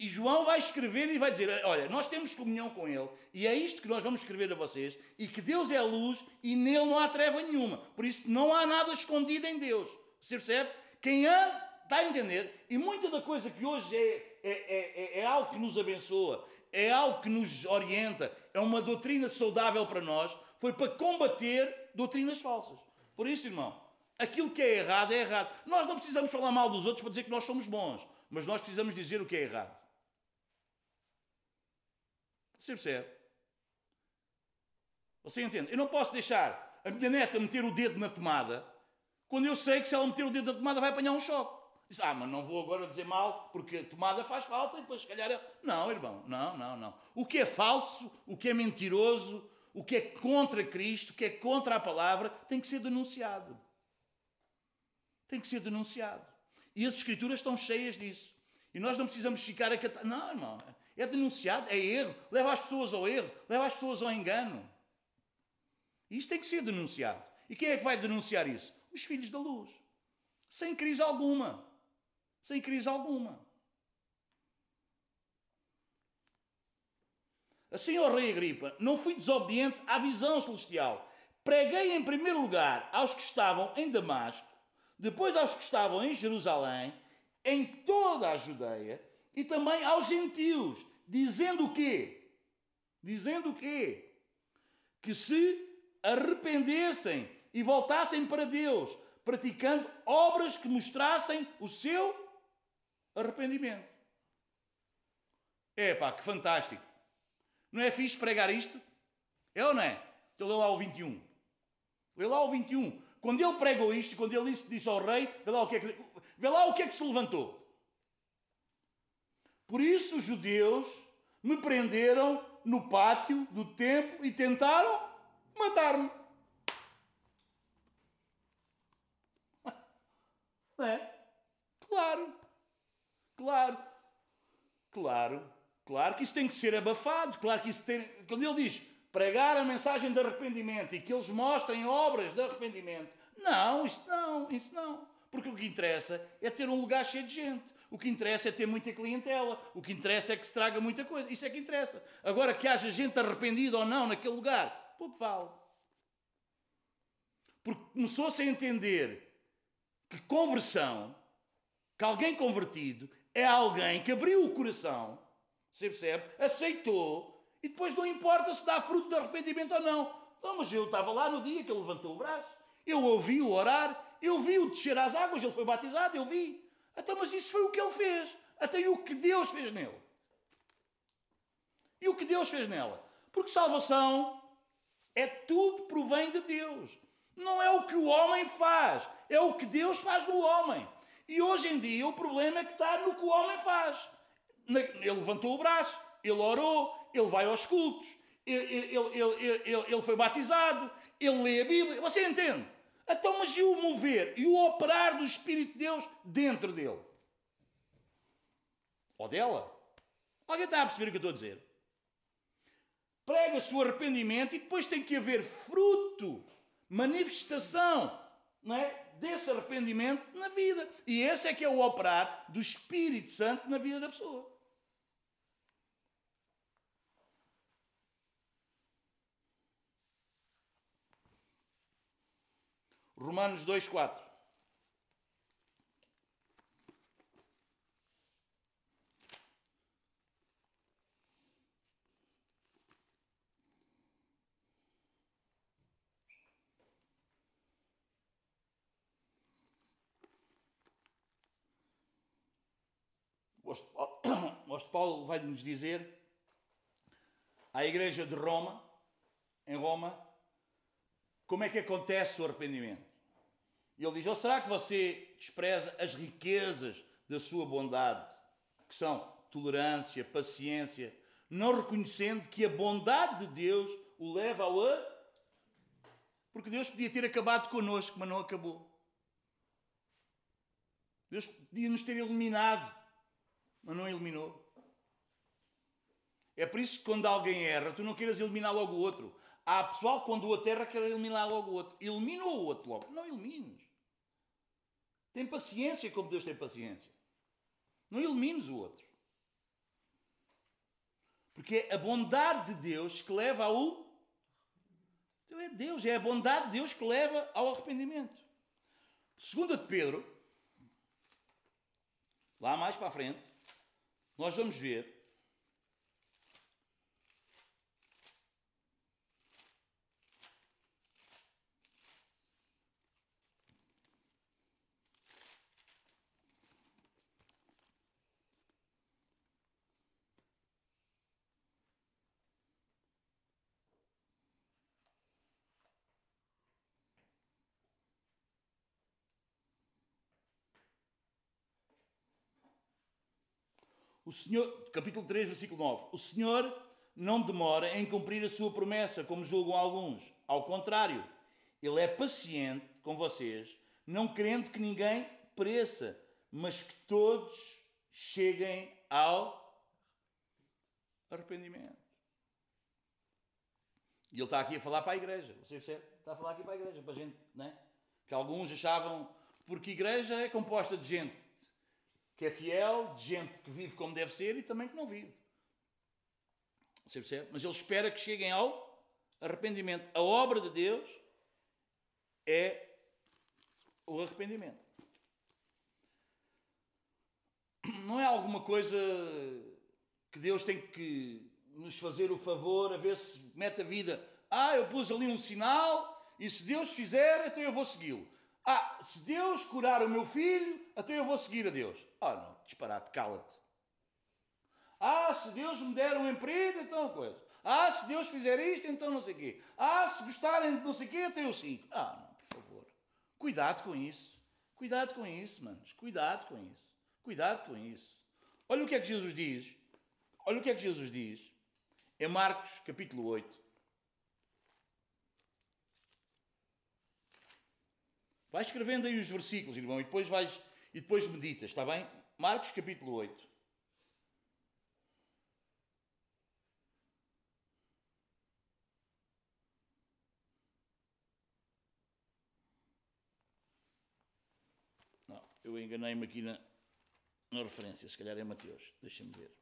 E João vai escrever e vai dizer: Olha, nós temos comunhão com Ele, e é isto que nós vamos escrever a vocês, e que Deus é a luz e nele não há treva nenhuma. Por isso não há nada escondido em Deus. Você percebe? Quem anda, está a entender? E muita da coisa que hoje é, é, é, é, é algo que nos abençoa, é algo que nos orienta, é uma doutrina saudável para nós, foi para combater doutrinas falsas. Por isso, irmão, aquilo que é errado é errado. Nós não precisamos falar mal dos outros para dizer que nós somos bons, mas nós precisamos dizer o que é errado. Você percebe? Você entende? Eu não posso deixar a minha neta meter o dedo na tomada quando eu sei que se ela meter o dedo na tomada vai apanhar um choque. Diz, ah, mas não vou agora dizer mal porque a tomada faz falta e depois se calhar. Eu... Não, irmão, não, não, não. O que é falso, o que é mentiroso, o que é contra Cristo, o que é contra a palavra, tem que ser denunciado. Tem que ser denunciado. E as Escrituras estão cheias disso. E nós não precisamos ficar a catar. Não, irmão. É denunciado, é erro, leva as pessoas ao erro, leva as pessoas ao engano. Isto tem que ser denunciado. E quem é que vai denunciar isso? Os filhos da luz. Sem crise alguma. Sem crise alguma. Assim, ó Rei Agripa, não fui desobediente à visão celestial. Preguei em primeiro lugar aos que estavam em Damasco, depois aos que estavam em Jerusalém, em toda a Judeia e também aos gentios dizendo o quê? Dizendo o quê? Que se arrependessem e voltassem para Deus, praticando obras que mostrassem o seu arrependimento. É pá, que fantástico. Não é fixe pregar isto? É ou não é? Então lê lá o 21. Lê lá o 21. Quando ele pregou isto, quando ele disse, disse ao rei, vê lá o que é que, vê lá o que, é que se levantou. Por isso os judeus me prenderam no pátio do templo e tentaram matar-me. É? Claro. Claro. Claro. Claro que isso tem que ser abafado. Claro que isso tem. Quando ele diz pregar a mensagem de arrependimento e que eles mostrem obras de arrependimento. Não, isso não, isso não. Porque o que interessa é ter um lugar cheio de gente. O que interessa é ter muita clientela. O que interessa é que se traga muita coisa. Isso é que interessa. Agora, que haja gente arrependida ou não naquele lugar, pouco vale. Porque começou-se a entender que conversão, que alguém convertido, é alguém que abriu o coração, você percebe? Aceitou, e depois não importa se dá fruto de arrependimento ou não. Não, mas eu estava lá no dia que ele levantou o braço, eu ouvi-o orar, eu vi-o descer às águas, ele foi batizado, eu vi. Então, mas isso foi o que ele fez. Até o que Deus fez nele. E o que Deus fez nela? Porque salvação é tudo provém de Deus. Não é o que o homem faz, é o que Deus faz no homem. E hoje em dia o problema é que está no que o homem faz. Ele levantou o braço, ele orou, ele vai aos cultos, ele, ele, ele, ele, foi batizado, ele lê a Bíblia. Você entende? Então, mas e o mover e o operar do Espírito de Deus dentro dele? Ou dela? Alguém está a perceber o que eu estou a dizer? Prega-se o arrependimento e depois tem que haver fruto, manifestação não é? desse arrependimento na vida. E esse é que é o operar do Espírito Santo na vida da pessoa. Romanos 2,4. O apóstolo Paulo vai nos dizer à igreja de Roma, em Roma, como é que acontece o arrependimento. E ele diz: Ou será que você despreza as riquezas da sua bondade, que são tolerância, paciência, não reconhecendo que a bondade de Deus o leva ao a. Porque Deus podia ter acabado connosco, mas não acabou. Deus podia nos ter eliminado, mas não eliminou. É por isso que quando alguém erra, tu não queiras eliminar logo o outro. Há pessoal que quando o aterra quer eliminar logo o outro. Elimina o outro logo. Não elimines. Tem paciência como Deus tem paciência. Não elimines o outro. Porque é a bondade de Deus que leva ao. Então é Deus, é a bondade de Deus que leva ao arrependimento. Segunda de Pedro, lá mais para a frente, nós vamos ver O Senhor, capítulo 3, versículo 9. O Senhor não demora em cumprir a sua promessa, como julgam alguns. Ao contrário, ele é paciente com vocês, não querendo que ninguém pereça, mas que todos cheguem ao arrependimento. E ele está aqui a falar para a igreja. Você percebe? Está a falar aqui para a igreja, para a gente, não é? Que alguns achavam, porque igreja é composta de gente que é fiel, de gente que vive como deve ser e também que não vive. Você percebe? Mas ele espera que cheguem ao arrependimento. A obra de Deus é o arrependimento. Não é alguma coisa que Deus tem que nos fazer o favor a ver se mete a vida. Ah, eu pus ali um sinal e se Deus fizer, então eu vou segui-lo. Ah, se Deus curar o meu filho, então eu vou seguir a Deus. Ah, não, disparate, cala-te. Ah, se Deus me der um emprego, então coisa. Ah, se Deus fizer isto, então não sei o quê. Ah, se gostarem de não sei o quê, então eu sigo. Ah, não, por favor. Cuidado com isso. Cuidado com isso, manos. Cuidado com isso. Cuidado com isso. Olha o que é que Jesus diz. Olha o que é que Jesus diz. É Marcos, capítulo 8. Vai escrevendo aí os versículos, irmão, e depois vais e depois meditas, está bem? Marcos capítulo 8. eu enganei-me aqui na, na referência, se calhar é Mateus, deixem-me ver.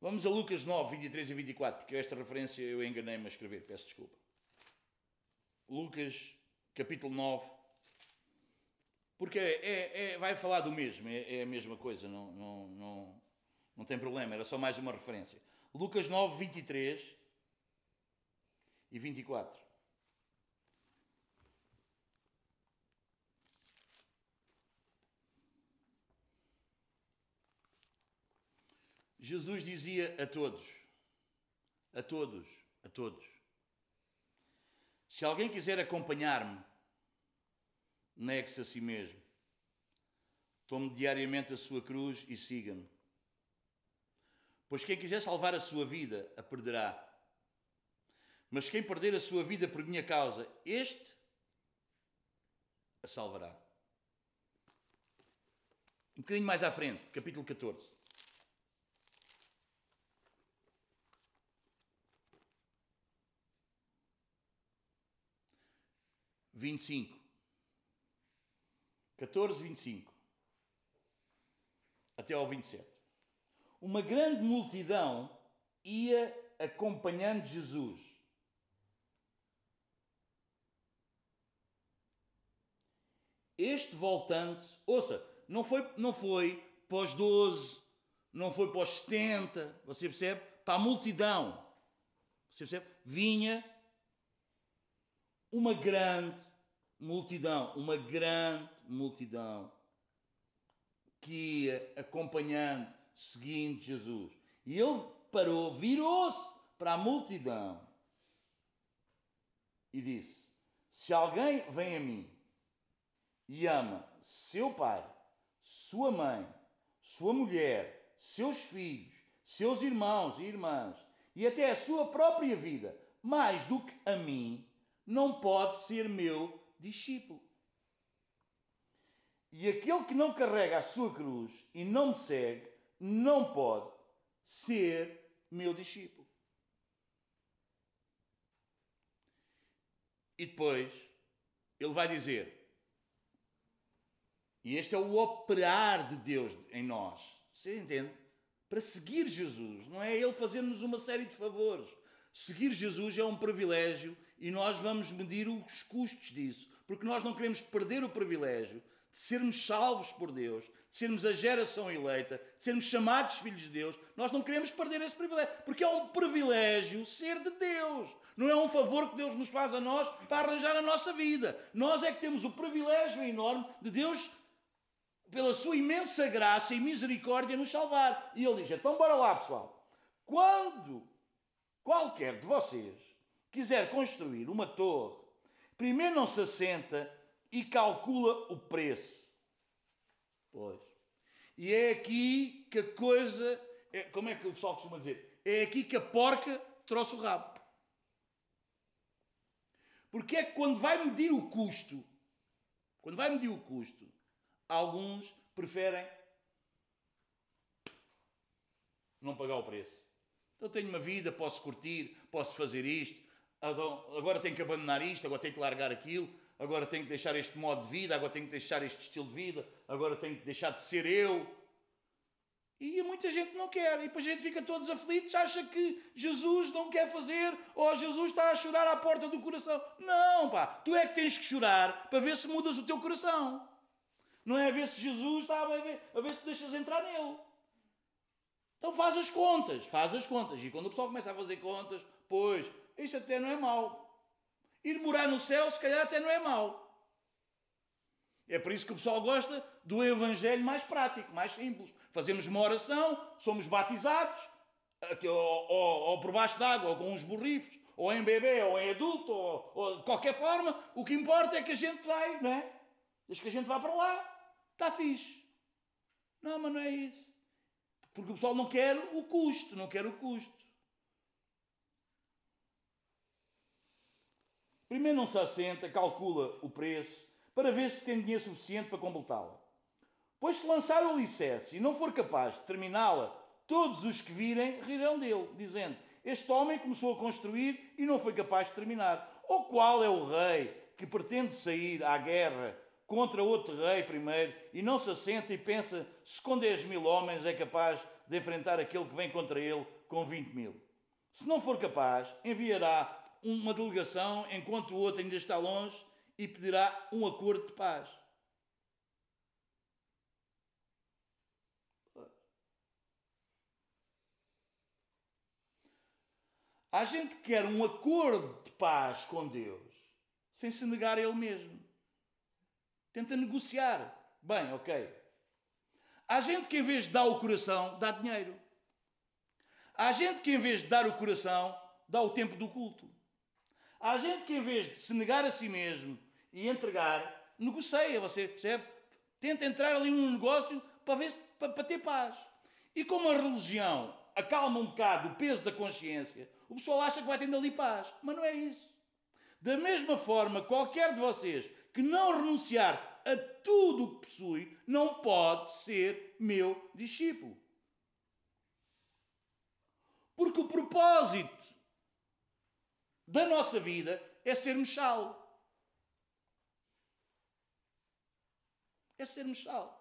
Vamos a Lucas 9, 23 e 24, porque esta referência eu enganei-me a escrever, peço desculpa. Lucas, capítulo 9, porque é, é, é, vai falar do mesmo, é, é, a mesma coisa, não, não, não, não tem problema, era só mais uma referência. Lucas 9, 23 e 24. Jesus dizia a todos, a todos, a todos: Se alguém quiser acompanhar-me, negue-se a si mesmo. Tome diariamente a sua cruz e siga-me. Pois quem quiser salvar a sua vida, a perderá. Mas quem perder a sua vida por minha causa, este a salvará. Um bocadinho mais à frente, capítulo 14. 25. 14, 25. Até ao 27. Uma grande multidão ia acompanhando Jesus. Este voltante, ouça, não foi, não foi para os 12, não foi para os 70, você percebe? Para a multidão. Você percebe? Vinha uma grande multidão, uma grande multidão que ia acompanhando, seguindo Jesus. E ele parou, virou-se para a multidão e disse: Se alguém vem a mim e ama seu pai, sua mãe, sua mulher, seus filhos, seus irmãos e irmãs e até a sua própria vida, mais do que a mim, não pode ser meu discípulo. E aquele que não carrega a sua cruz e não me segue, não pode ser meu discípulo. E depois ele vai dizer, e este é o operar de Deus em nós, você entende? Para seguir Jesus, não é Ele fazer-nos uma série de favores. Seguir Jesus é um privilégio e nós vamos medir os custos disso porque nós não queremos perder o privilégio de sermos salvos por Deus, de sermos a geração eleita, de sermos chamados filhos de Deus. Nós não queremos perder esse privilégio, porque é um privilégio ser de Deus. Não é um favor que Deus nos faz a nós para arranjar a nossa vida. Nós é que temos o privilégio enorme de Deus, pela sua imensa graça e misericórdia, nos salvar. E ele diz: então, bora lá, pessoal. Quando qualquer de vocês quiser construir uma torre primeiro não se assenta e calcula o preço. Pois. E é aqui que a coisa. É, como é que o pessoal costuma dizer? É aqui que a porca trouxe o rabo. Porque é que quando vai medir o custo, quando vai medir o custo, alguns preferem não pagar o preço. Então tenho uma vida, posso curtir, posso fazer isto, agora tenho que abandonar isto, agora tenho que largar aquilo, agora tenho que deixar este modo de vida, agora tenho que deixar este estilo de vida, agora tenho que deixar de ser eu. E muita gente não quer, e depois a gente fica todos aflitos, acha que Jesus não quer fazer, ou Jesus está a chorar à porta do coração. Não, pá, tu é que tens que chorar para ver se mudas o teu coração. Não é a ver se Jesus está a ver, a ver se deixas entrar nele. Então faz as contas, faz as contas. E quando o pessoal começa a fazer contas, pois, isso até não é mau. Ir morar no céu, se calhar, até não é mau. É por isso que o pessoal gosta do evangelho mais prático, mais simples. Fazemos uma oração, somos batizados, ou, ou, ou por baixo d'água, ou com uns borrifos, ou em bebê, ou em adulto, ou, ou, de qualquer forma. O que importa é que a gente vai, não é? Desde que a gente vá para lá, está fixe. Não, mas não é isso. Porque o pessoal não quer o custo, não quer o custo. Primeiro não se assenta, calcula o preço, para ver se tem dinheiro suficiente para completá-la. Pois se lançar o alicerce e não for capaz de terminá-la todos os que virem rirão dele, dizendo: Este homem começou a construir e não foi capaz de terminar. Ou qual é o rei que pretende sair à guerra contra outro rei primeiro e não se assenta e pensa se com 10 mil homens é capaz de enfrentar aquele que vem contra ele com 20 mil? Se não for capaz, enviará uma delegação enquanto o outro ainda está longe e pedirá um acordo de paz. Há gente que quer um acordo de paz com Deus sem se negar a Ele mesmo. Tenta negociar. Bem, ok. Há gente que em vez de dar o coração, dá dinheiro. Há gente que em vez de dar o coração, dá o tempo do culto. Há gente que em vez de se negar a si mesmo e entregar, negocia, você percebe? Tenta entrar ali num negócio para, ver para, para ter paz. E como a religião acalma um bocado o peso da consciência, o pessoal acha que vai tendo ali paz. Mas não é isso. Da mesma forma, qualquer de vocês que não renunciar a tudo o que possui, não pode ser meu discípulo. Porque o propósito da nossa vida é sermos sal. É sermos sal.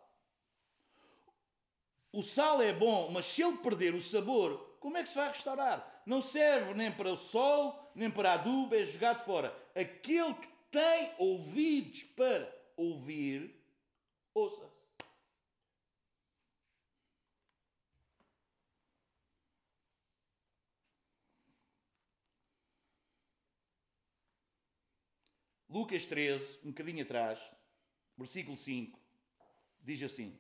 O sal é bom, mas se ele perder o sabor, como é que se vai restaurar? Não serve nem para o sol, nem para adubo, é jogado fora. Aquele que tem ouvidos para ouvir, ouça. Lucas 13, um bocadinho atrás, versículo 5, diz assim: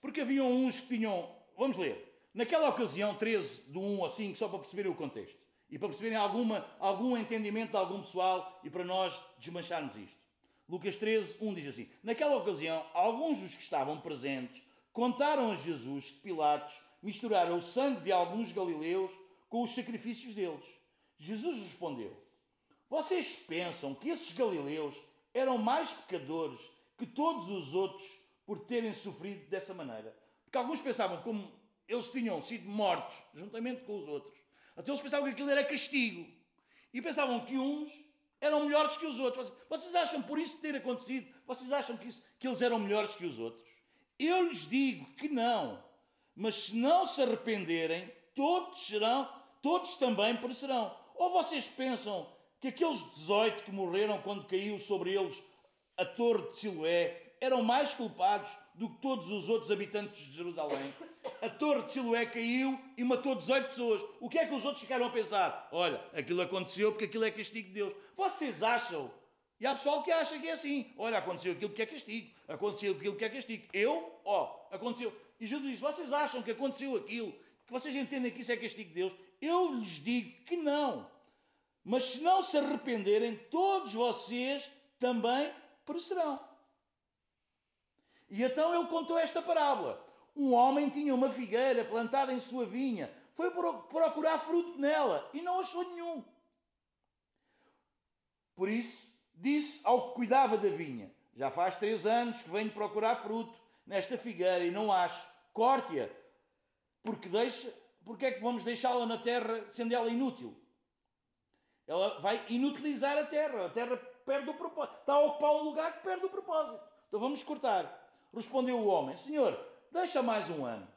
Porque haviam uns que tinham. Vamos ler. Naquela ocasião, 13, do 1 ao 5, só para perceberem o contexto. E para perceberem alguma, algum entendimento de algum pessoal e para nós desmancharmos isto. Lucas 13, 1 diz assim: Naquela ocasião, alguns dos que estavam presentes contaram a Jesus que Pilatos misturara o sangue de alguns galileus com os sacrifícios deles. Jesus respondeu: Vocês pensam que esses galileus eram mais pecadores que todos os outros por terem sofrido dessa maneira? Porque alguns pensavam como eles tinham sido mortos juntamente com os outros. Até eles pensavam que aquilo era castigo. E pensavam que uns eram melhores que os outros. Vocês acham por isso ter acontecido? Vocês acham que, isso, que eles eram melhores que os outros? Eu lhes digo que não. Mas se não se arrependerem, todos serão, todos também perecerão. Ou vocês pensam que aqueles 18 que morreram quando caiu sobre eles a torre de Siloé eram mais culpados do que todos os outros habitantes de Jerusalém? A torre de Siloé caiu e matou 18 pessoas. O que é que os outros ficaram a pensar? Olha, aquilo aconteceu porque aquilo é castigo de Deus. Vocês acham? E há pessoal que acha que é assim. Olha, aconteceu aquilo que é castigo. Aconteceu aquilo que é castigo. Eu, ó, aconteceu. E Jesus disse: Vocês acham que aconteceu aquilo? Que vocês entendem que isso é castigo de Deus? Eu lhes digo que não. Mas se não se arrependerem, todos vocês também perecerão. E então ele contou esta parábola. Um homem tinha uma figueira plantada em sua vinha, foi procurar fruto nela e não achou nenhum. Por isso, disse ao que cuidava da vinha: Já faz três anos que venho procurar fruto nesta figueira e não acho. Corte-a, porque, deixa, porque é que vamos deixá-la na terra sendo ela inútil? Ela vai inutilizar a terra. A terra perde o propósito. Está a ocupar um lugar que perde o propósito. Então vamos cortar. Respondeu o homem: Senhor, deixa mais um ano.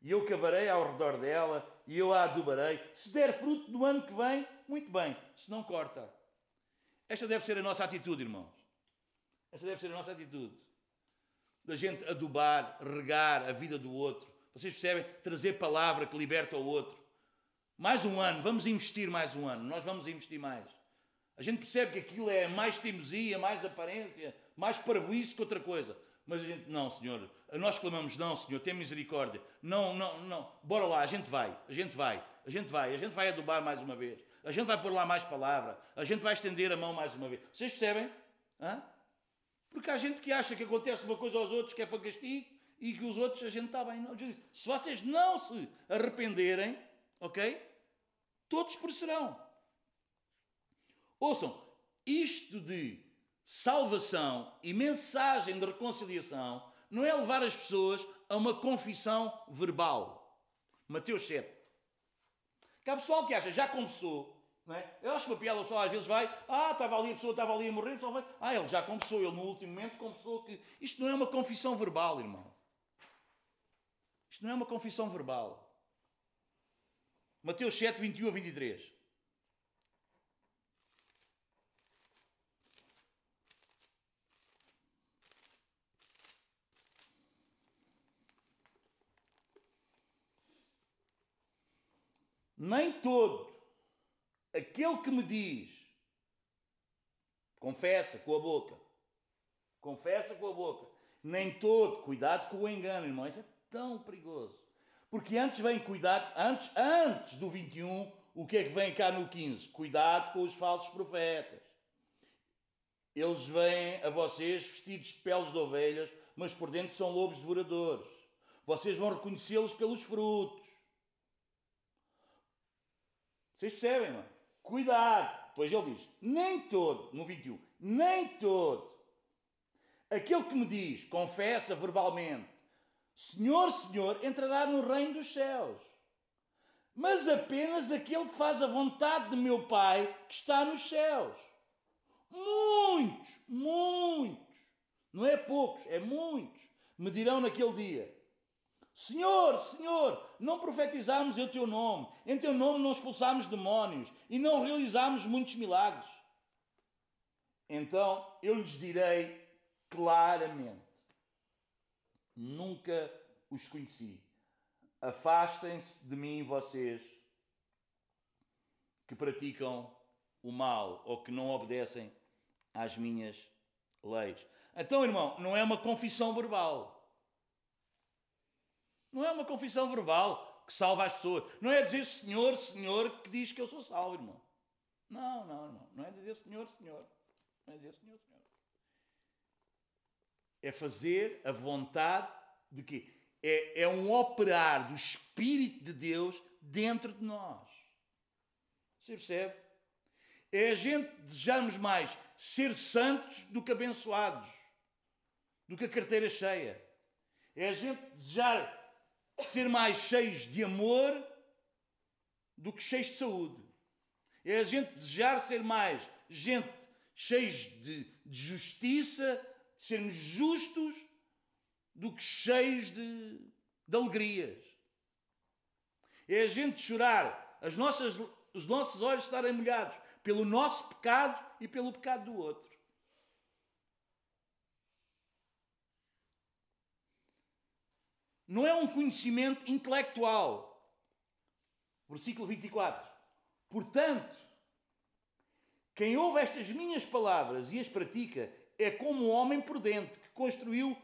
E eu cavarei ao redor dela e eu a adubarei. Se der fruto do ano que vem, muito bem. Se não, corta. Esta deve ser a nossa atitude, irmãos. Esta deve ser a nossa atitude. Da gente adubar, regar a vida do outro. Vocês percebem? Trazer palavra que liberta o outro. Mais um ano, vamos investir mais um ano. Nós vamos investir mais. A gente percebe que aquilo é mais teimosia, mais aparência, mais parvoíce que outra coisa. Mas a gente, não, Senhor, nós clamamos, não, Senhor, tem misericórdia. Não, não, não. Bora lá, a gente vai, a gente vai, a gente vai, a gente vai adubar mais uma vez. A gente vai pôr lá mais palavra. A gente vai estender a mão mais uma vez. Vocês percebem? Hã? Porque há gente que acha que acontece uma coisa aos outros que é para castigo e que os outros a gente está bem. Não, se vocês não se arrependerem, ok? Todos perecerão. Ouçam, isto de salvação e mensagem de reconciliação não é levar as pessoas a uma confissão verbal. Mateus 7. Que há pessoal que acha, já confessou, é? Eu acho que a piada o pessoal às vezes vai, ah, estava ali, a pessoa estava ali a morrer, só vai, ah, ele já confessou, ele no último momento confessou que. Isto não é uma confissão verbal, irmão. Isto não é uma confissão verbal. Mateus 7, 21 a 23. Nem todo aquele que me diz, confessa com a boca, confessa com a boca, nem todo, cuidado com o engano, irmão, isso é tão perigoso. Porque antes vem cuidado, antes, antes do 21, o que é que vem cá no 15? Cuidado com os falsos profetas. Eles vêm a vocês vestidos de peles de ovelhas, mas por dentro são lobos devoradores. Vocês vão reconhecê-los pelos frutos. Vocês percebem, mano? Cuidado! Pois ele diz: nem todo, no 21, nem todo. Aquele que me diz, confessa verbalmente, Senhor, Senhor, entrará no reino dos céus. Mas apenas aquele que faz a vontade de meu Pai que está nos céus. Muitos, muitos, não é poucos, é muitos, me dirão naquele dia: Senhor, Senhor, não profetizámos em teu nome, em teu nome não expulsámos demónios e não realizámos muitos milagres. Então eu lhes direi claramente: nunca os conheci. Afastem-se de mim, vocês que praticam o mal ou que não obedecem às minhas leis. Então, irmão, não é uma confissão verbal. Não é uma confissão verbal que salva as pessoas. Não é dizer Senhor, Senhor que diz que eu sou salvo, irmão. Não, não, não. Não é dizer Senhor, Senhor. Não é dizer Senhor, Senhor. É fazer a vontade de quê? É, é um operar do Espírito de Deus dentro de nós. Você percebe? É a gente desejarmos mais ser santos do que abençoados, do que a carteira cheia. É a gente desejar ser mais cheios de amor do que cheios de saúde. É a gente desejar ser mais gente cheios de, de justiça, sermos justos, do que cheios de, de alegrias. É a gente chorar, as nossas, os nossos olhos estarem molhados pelo nosso pecado e pelo pecado do outro. Não é um conhecimento intelectual. Versículo 24. Portanto, quem ouve estas minhas palavras e as pratica é como um homem prudente que construiu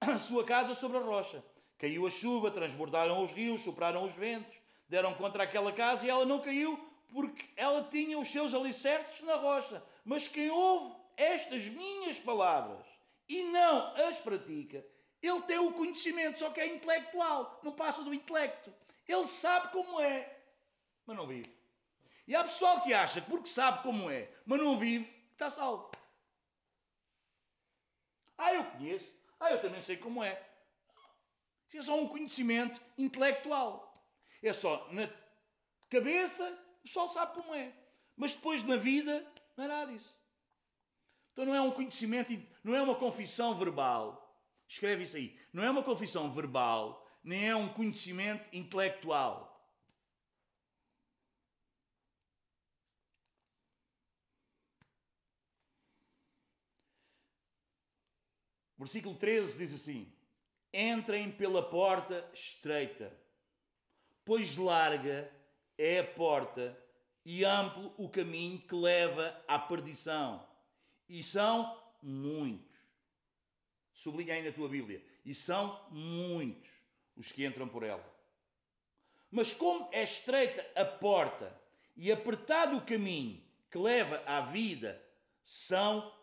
a sua casa sobre a rocha. Caiu a chuva, transbordaram os rios, sopraram os ventos, deram contra aquela casa e ela não caiu porque ela tinha os seus alicerces na rocha. Mas quem ouve estas minhas palavras e não as pratica, ele tem o conhecimento, só que é intelectual, não passa do intelecto. Ele sabe como é, mas não vive. E há pessoal que acha que porque sabe como é, mas não vive, está salvo. Ah, eu conheço. Ah, eu também sei como é. Isso é só um conhecimento intelectual. É só na cabeça, o pessoal sabe como é. Mas depois na vida, não é nada disso. Então não é um conhecimento, não é uma confissão verbal Escreve isso aí. Não é uma confissão verbal, nem é um conhecimento intelectual. Versículo 13 diz assim: Entrem pela porta estreita, pois larga é a porta e amplo o caminho que leva à perdição, e são muitos Sublinha aí na tua Bíblia. E são muitos os que entram por ela. Mas como é estreita a porta e apertado o caminho que leva à vida, são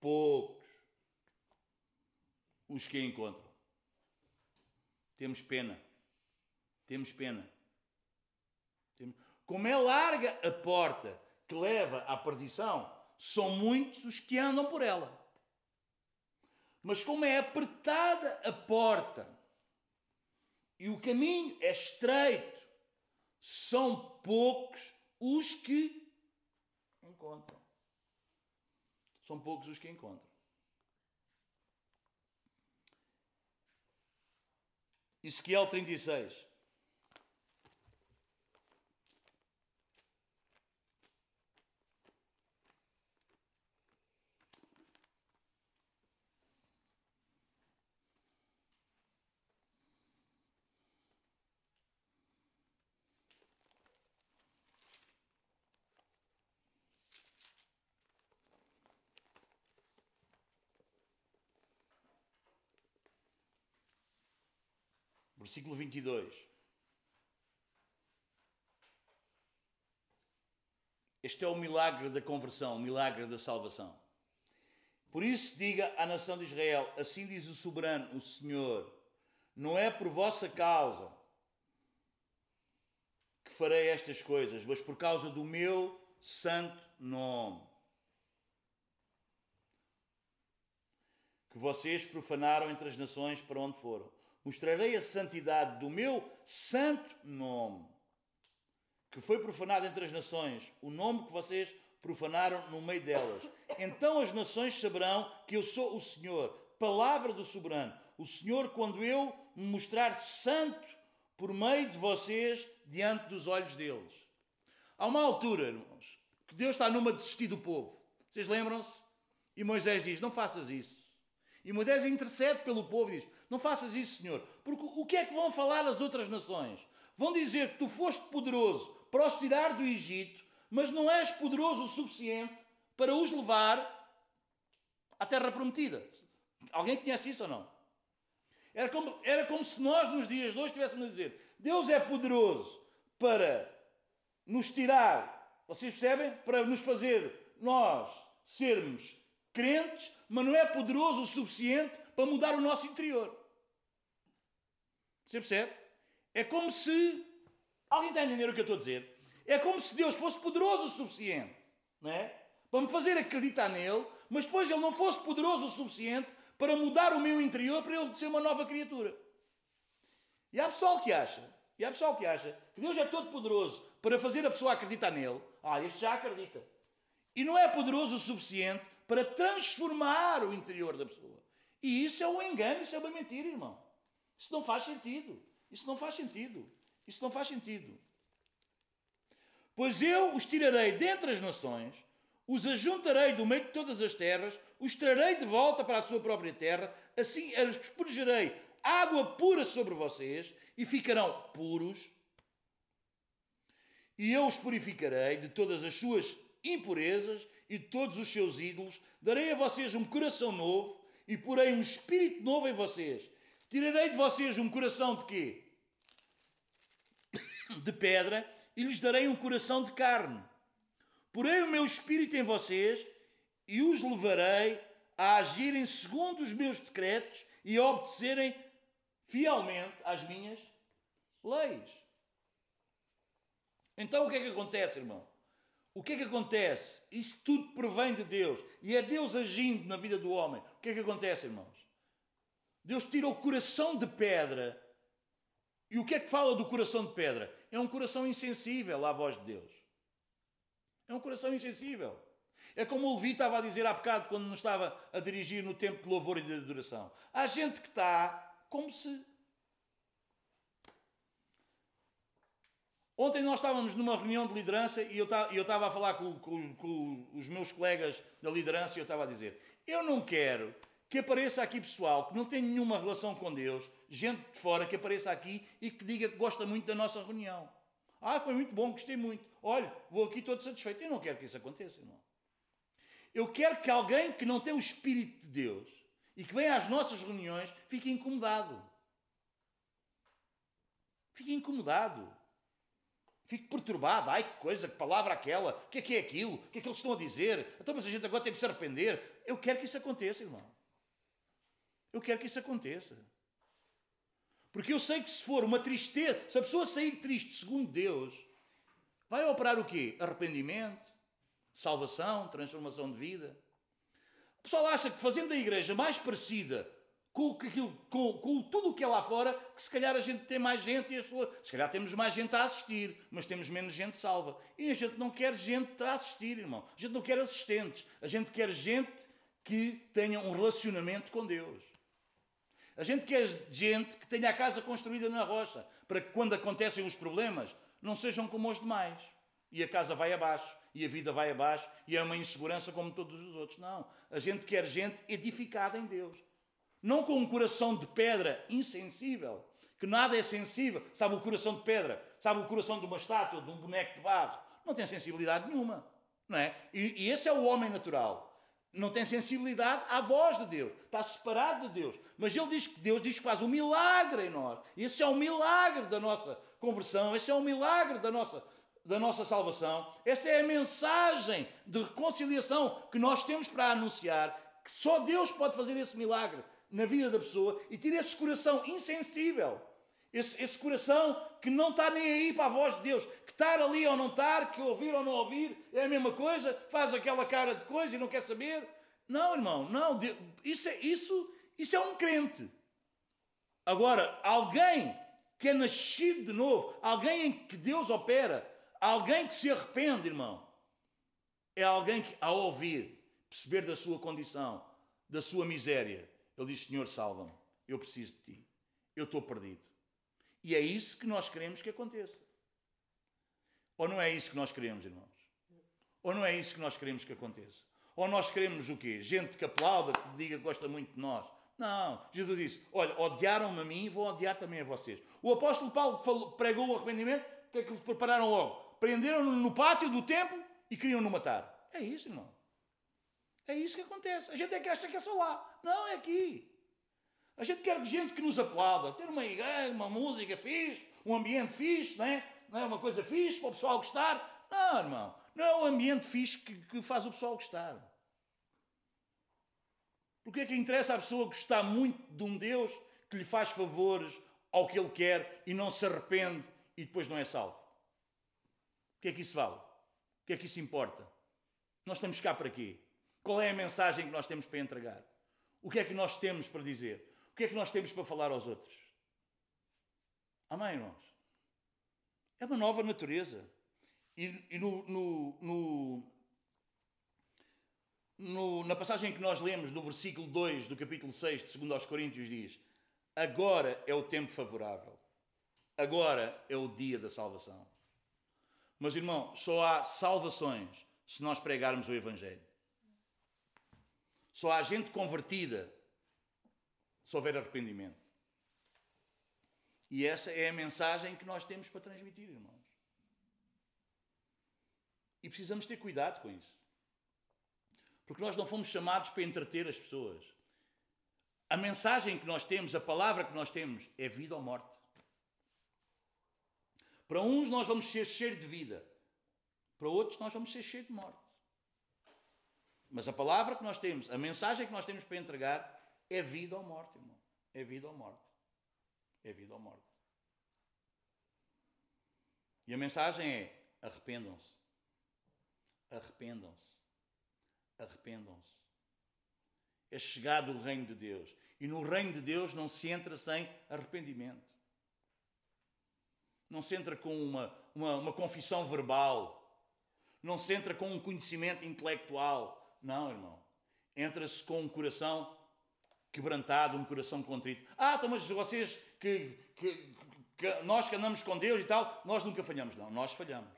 poucos os que a encontram. Temos pena. Temos pena. Como é larga a porta que leva à perdição, são muitos os que andam por ela. Mas como é apertada a porta e o caminho é estreito, são poucos os que encontram. São poucos os que encontram. Ezequiel 36. Versículo 22. Este é o milagre da conversão, o milagre da salvação. Por isso, diga à nação de Israel: Assim diz o soberano, o Senhor, não é por vossa causa que farei estas coisas, mas por causa do meu santo nome. Que vocês profanaram entre as nações para onde foram mostrarei a santidade do meu santo nome, que foi profanado entre as nações, o nome que vocês profanaram no meio delas. Então as nações saberão que eu sou o Senhor, palavra do soberano. O Senhor, quando eu me mostrar santo por meio de vocês, diante dos olhos deles. Há uma altura, irmãos, que Deus está numa de desistir do povo. Vocês lembram-se? E Moisés diz: Não faças isso. E Moisés intercede pelo povo e diz: Não faças isso, Senhor. Porque o que é que vão falar as outras nações? Vão dizer que tu foste poderoso para os tirar do Egito, mas não és poderoso o suficiente para os levar à terra prometida. Alguém conhece isso ou não? Era como, era como se nós, nos dias de hoje, estivéssemos a dizer: Deus é poderoso para nos tirar, vocês percebem? Para nos fazer nós sermos crentes, mas não é poderoso o suficiente para mudar o nosso interior. Você percebe? É como se. Alguém está a entender o que eu estou a dizer? É como se Deus fosse poderoso o suficiente, não é? Para me fazer acreditar nele, mas depois ele não fosse poderoso o suficiente para mudar o meu interior para ele ser uma nova criatura. E há pessoal que acha, e há pessoal que acha que Deus é todo poderoso para fazer a pessoa acreditar nele. Ah, este já acredita. E não é poderoso o suficiente para transformar o interior da pessoa. E isso é um engano, isso é uma mentira, irmão. Isso não faz sentido. Isso não faz sentido. Isso não faz sentido. Pois eu os tirarei dentre as nações, os ajuntarei do meio de todas as terras, os trarei de volta para a sua própria terra, assim aspergerei água pura sobre vocês e ficarão puros. E eu os purificarei de todas as suas impurezas e todos os seus ídolos, darei a vocês um coração novo e porei um espírito novo em vocês. Tirarei de vocês um coração de quê? De pedra e lhes darei um coração de carne. Porei o meu espírito em vocês e os levarei a agirem segundo os meus decretos e a obedecerem fielmente às minhas leis. Então o que é que acontece, irmão? O que é que acontece? Isto tudo provém de Deus. E é Deus agindo na vida do homem. O que é que acontece, irmãos? Deus tira o coração de pedra. E o que é que fala do coração de pedra? É um coração insensível à voz de Deus. É um coração insensível. É como o Levi estava a dizer há bocado, quando nos estava a dirigir no tempo de louvor e de adoração. Há gente que está como se Ontem nós estávamos numa reunião de liderança e eu estava a falar com, com, com, os meus colegas da liderança e eu estava a dizer: eu não quero que apareça aqui pessoal que não tem nenhuma relação com Deus, gente de fora que apareça aqui e que diga que gosta muito da nossa reunião. Ah, foi muito bom, gostei muito. Olha, vou aqui todo satisfeito. Eu não quero que isso aconteça, irmão. Eu quero que alguém que não tem o Espírito de Deus e que vem às nossas reuniões fique incomodado. Fique incomodado. Fico perturbado. Ai, que coisa, que palavra aquela. O que é que é aquilo? O que é que eles estão a dizer? Então, mas a gente agora tem que se arrepender. Eu quero que isso aconteça, irmão. Eu quero que isso aconteça. Porque eu sei que se for uma tristeza, se a pessoa sair triste segundo Deus, vai operar o quê? Arrependimento, salvação, transformação de vida. O pessoal acha que fazendo a igreja mais parecida com, aquilo, com, com tudo o que é lá fora, que se calhar a gente tem mais gente e a sua, se calhar temos mais gente a assistir, mas temos menos gente salva. E a gente não quer gente a assistir, irmão. A gente não quer assistentes. A gente quer gente que tenha um relacionamento com Deus. A gente quer gente que tenha a casa construída na rocha, para que quando acontecem os problemas, não sejam como os demais. E a casa vai abaixo, e a vida vai abaixo, e é uma insegurança como todos os outros. Não. A gente quer gente edificada em Deus não com um coração de pedra insensível, que nada é sensível. Sabe o coração de pedra? Sabe o coração de uma estátua, de um boneco de barro? Não tem sensibilidade nenhuma. Não é? E, e esse é o homem natural. Não tem sensibilidade à voz de Deus. Está separado de Deus. Mas ele diz que Deus diz que faz um milagre em nós. Esse é o milagre da nossa conversão. Esse é o milagre da nossa, da nossa salvação. Essa é a mensagem de reconciliação que nós temos para anunciar. Que só Deus pode fazer esse milagre na vida da pessoa e tira esse coração insensível. Esse, esse, coração que não está nem aí para a voz de Deus, que estar ali ou não estar, que ouvir ou não ouvir, é a mesma coisa, faz aquela cara de coisa e não quer saber. Não, irmão, não. Isso é, isso, isso é um crente. Agora, alguém que é nascido de novo, alguém em que Deus opera, alguém que se arrepende, irmão, é alguém que, ao ouvir, perceber da sua condição, da sua miséria, ele diz: Senhor, salva-me, eu preciso de ti, eu estou perdido. E é isso que nós queremos que aconteça. Ou não é isso que nós queremos, irmãos? Ou não é isso que nós queremos que aconteça? Ou nós queremos o quê? Gente que aplauda, que diga que gosta muito de nós. Não, Jesus disse: Olha, odiaram-me a mim, vou odiar também a vocês. O apóstolo Paulo falou, pregou o arrependimento, o que é que prepararam logo? Prenderam-no no pátio do templo e queriam-no matar. É isso, irmão. É isso que acontece. A gente é que acha que é só lá. Não, é aqui. A gente quer gente que nos aplauda, ter uma igreja, uma música fixe, um ambiente fixe, não é? Não é uma coisa fixe para o pessoal gostar. Não, irmão. Não é o ambiente fixe que, que faz o pessoal gostar. Porque é que interessa a pessoa gostar muito de um Deus que lhe faz favores ao que ele quer e não se arrepende e depois não é salvo? O que é que isso vale? O que é que isso importa? Nós estamos cá para quê? Qual é a mensagem que nós temos para entregar? O que é que nós temos para dizer? O que é que nós temos para falar aos outros? Amém, irmãos? É uma nova natureza. E, e no, no, no, na passagem que nós lemos, no versículo 2 do capítulo 6 de 2 aos Coríntios, diz: Agora é o tempo favorável. Agora é o dia da salvação. Mas, irmão, só há salvações se nós pregarmos o Evangelho. Só há gente convertida se houver arrependimento. E essa é a mensagem que nós temos para transmitir, irmãos. E precisamos ter cuidado com isso. Porque nós não fomos chamados para entreter as pessoas. A mensagem que nós temos, a palavra que nós temos, é vida ou morte. Para uns nós vamos ser cheios de vida, para outros nós vamos ser cheios de morte. Mas a palavra que nós temos, a mensagem que nós temos para entregar é vida ou morte, irmão. É vida ou morte. É vida ou morte. E a mensagem é: arrependam-se. Arrependam-se. Arrependam-se. É chegado o reino de Deus. E no reino de Deus não se entra sem arrependimento. Não se entra com uma, uma, uma confissão verbal. Não se entra com um conhecimento intelectual não, irmão. Entra-se com um coração quebrantado, um coração contrito. Ah, então, mas vocês que, que, que, nós que andamos com Deus e tal, nós nunca falhamos. Não, nós falhamos.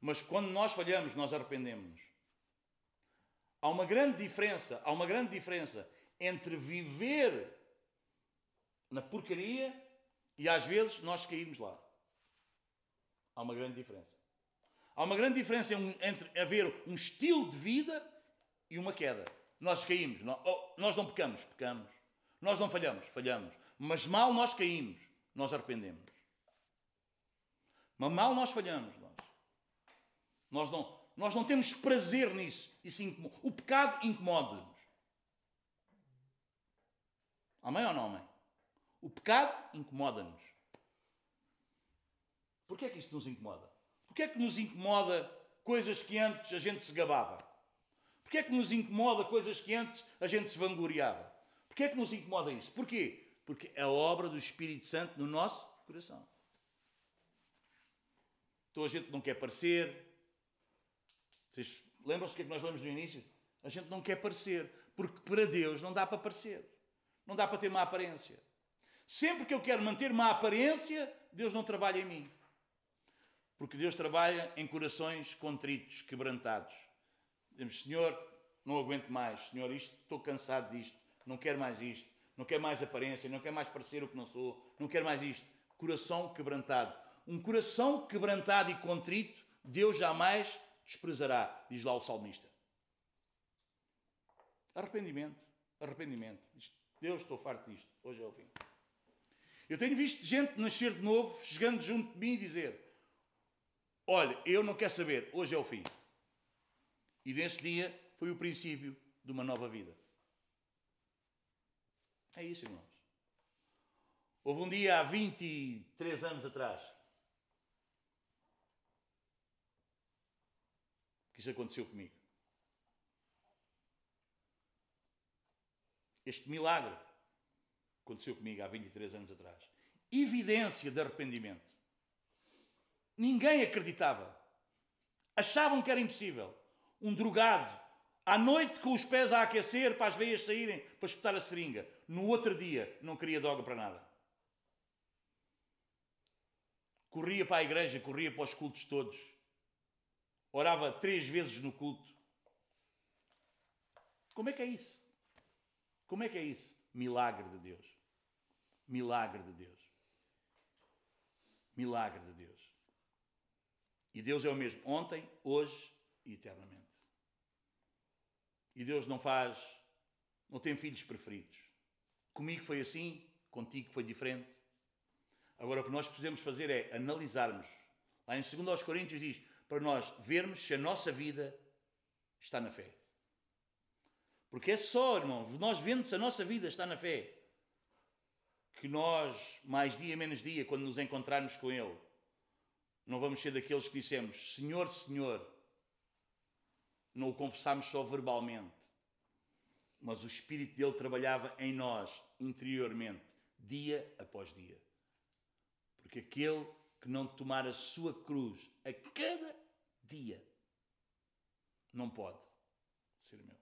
Mas quando nós falhamos, nós arrependemos. Há uma grande diferença, há uma grande diferença entre viver na porcaria e às vezes nós cairmos lá. Há uma grande diferença. Há uma grande diferença entre haver um estilo de vida e uma queda. Nós caímos, oh, nós não pecamos, pecamos. Nós não falhamos, falhamos. Mas mal nós caímos, nós arrependemos. Mas mal nós falhamos, nós. Nós não, nós não temos prazer nisso. Isso incomoda. O pecado incomoda-nos. Amém ou não amém? O pecado incomoda-nos. Porquê é que isto nos incomoda? Porquê é que nos incomoda coisas que antes a gente se gabava? Porquê é que nos incomoda coisas que antes a gente se vangloriava? Porquê é que nos incomoda isso? Porquê? Porque é a obra do Espírito Santo no nosso coração. Então a gente não quer parecer. Vocês lembram-se do que é que nós lemos no início? A gente não quer parecer. Porque para Deus não dá para parecer. Não dá para ter uma aparência. Sempre que eu quero manter uma aparência, Deus não trabalha em mim. Porque Deus trabalha em corações contritos, quebrantados. Dizemos, Senhor, não aguento mais. Senhor, isto, estou cansado disto. Não quero mais isto. Não quero mais aparência. Não quero mais parecer o que não sou. Não quero mais isto. Coração quebrantado. Um coração quebrantado e contrito, Deus jamais desprezará, diz lá o salmista. Arrependimento, arrependimento. Deus, estou farto disto. Hoje é o fim. Eu tenho visto gente nascer de novo, chegando junto de mim e dizer: Olha, eu não quero saber, hoje é o fim. E nesse dia foi o princípio de uma nova vida. É isso, irmãos. Houve um dia há 23 anos atrás que isso aconteceu comigo. Este milagre aconteceu comigo há 23 anos atrás. Evidência de arrependimento. Ninguém acreditava. Achavam que era impossível. Um drogado, à noite com os pés a aquecer para as veias saírem para espetar a seringa. No outro dia não queria droga para nada. Corria para a igreja, corria para os cultos todos. Orava três vezes no culto. Como é que é isso? Como é que é isso? Milagre de Deus. Milagre de Deus. Milagre de Deus. E Deus é o mesmo ontem, hoje e eternamente. E Deus não faz, não tem filhos preferidos. Comigo foi assim, contigo foi diferente. Agora o que nós precisamos fazer é analisarmos. Lá em 2 Coríntios diz para nós vermos se a nossa vida está na fé. Porque é só, irmão, nós vendo se a nossa vida está na fé, que nós, mais dia menos dia, quando nos encontrarmos com Ele, não vamos ser daqueles que dissemos Senhor, Senhor, não o confessamos só verbalmente, mas o Espírito dele trabalhava em nós interiormente, dia após dia. Porque aquele que não tomar a sua cruz a cada dia não pode ser meu.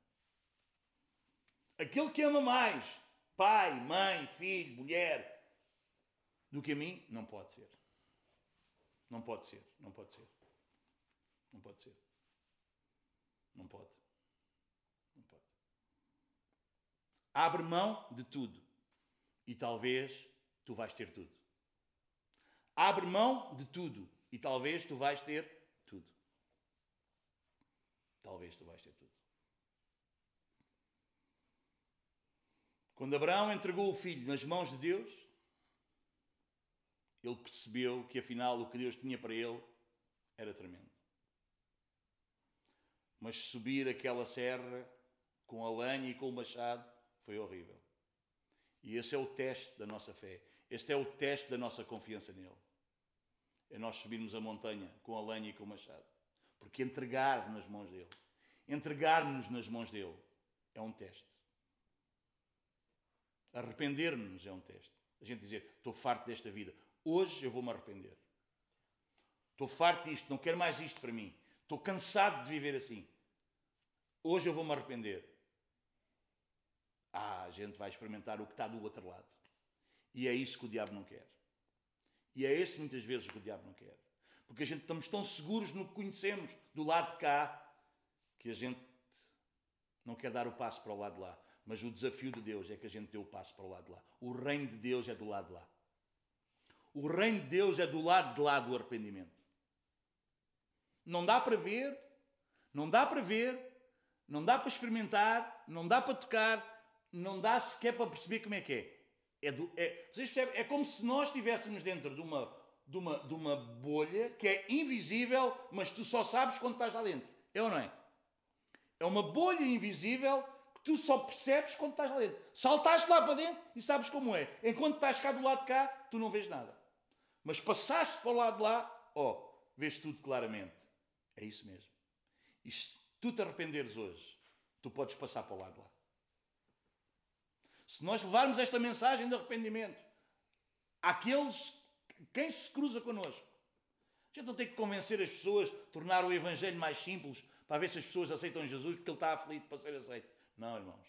Aquele que ama mais pai, mãe, filho, mulher do que a mim, não pode ser. Não pode ser, não pode ser. Não pode ser. Não pode. Não pode. Abre mão de tudo e talvez tu vais ter tudo. Abre mão de tudo e talvez tu vais ter tudo. Talvez tu vais ter tudo. Quando Abraão entregou o filho nas mãos de Deus, ele percebeu que afinal o que Deus tinha para ele era tremendo. Mas subir aquela serra com a lenha e com o machado foi horrível. E esse é o teste da nossa fé. Este é o teste da nossa confiança nele. É nós subirmos a montanha com a lenha e com o machado. Porque entregar nas mãos dele, entregar-nos nas mãos dele, é um teste. Arrepender-nos é um teste. A gente dizer, estou farto desta vida. Hoje eu vou-me arrepender. Estou farto disto, não quero mais isto para mim. Estou cansado de viver assim. Hoje eu vou-me arrepender. Ah, a gente vai experimentar o que está do outro lado. E é isso que o diabo não quer. E é esse muitas vezes que o diabo não quer. Porque a gente estamos tão seguros no que conhecemos do lado de cá que a gente não quer dar o passo para o lado de lá. Mas o desafio de Deus é que a gente dê o passo para o lado de lá. O reino de Deus é do lado de lá. O reino de Deus é do lado de lá do arrependimento. Não dá para ver, não dá para ver, não dá para experimentar, não dá para tocar, não dá sequer para perceber como é que é. É, do, é, vocês é como se nós estivéssemos dentro de uma, de, uma, de uma bolha que é invisível, mas tu só sabes quando estás lá dentro. É ou não é? É uma bolha invisível tu só percebes quando estás lá dentro. Saltaste lá para dentro e sabes como é. Enquanto estás cá do lado de cá, tu não vês nada. Mas passaste para o lado de lá, ó, oh, vês tudo claramente. É isso mesmo. E se tu te arrependeres hoje, tu podes passar para o lado lá. Se nós levarmos esta mensagem de arrependimento àqueles quem se cruza connosco, a gente não tem que convencer as pessoas, tornar o Evangelho mais simples para ver se as pessoas aceitam Jesus porque ele está aflito para ser aceito. Não, irmãos.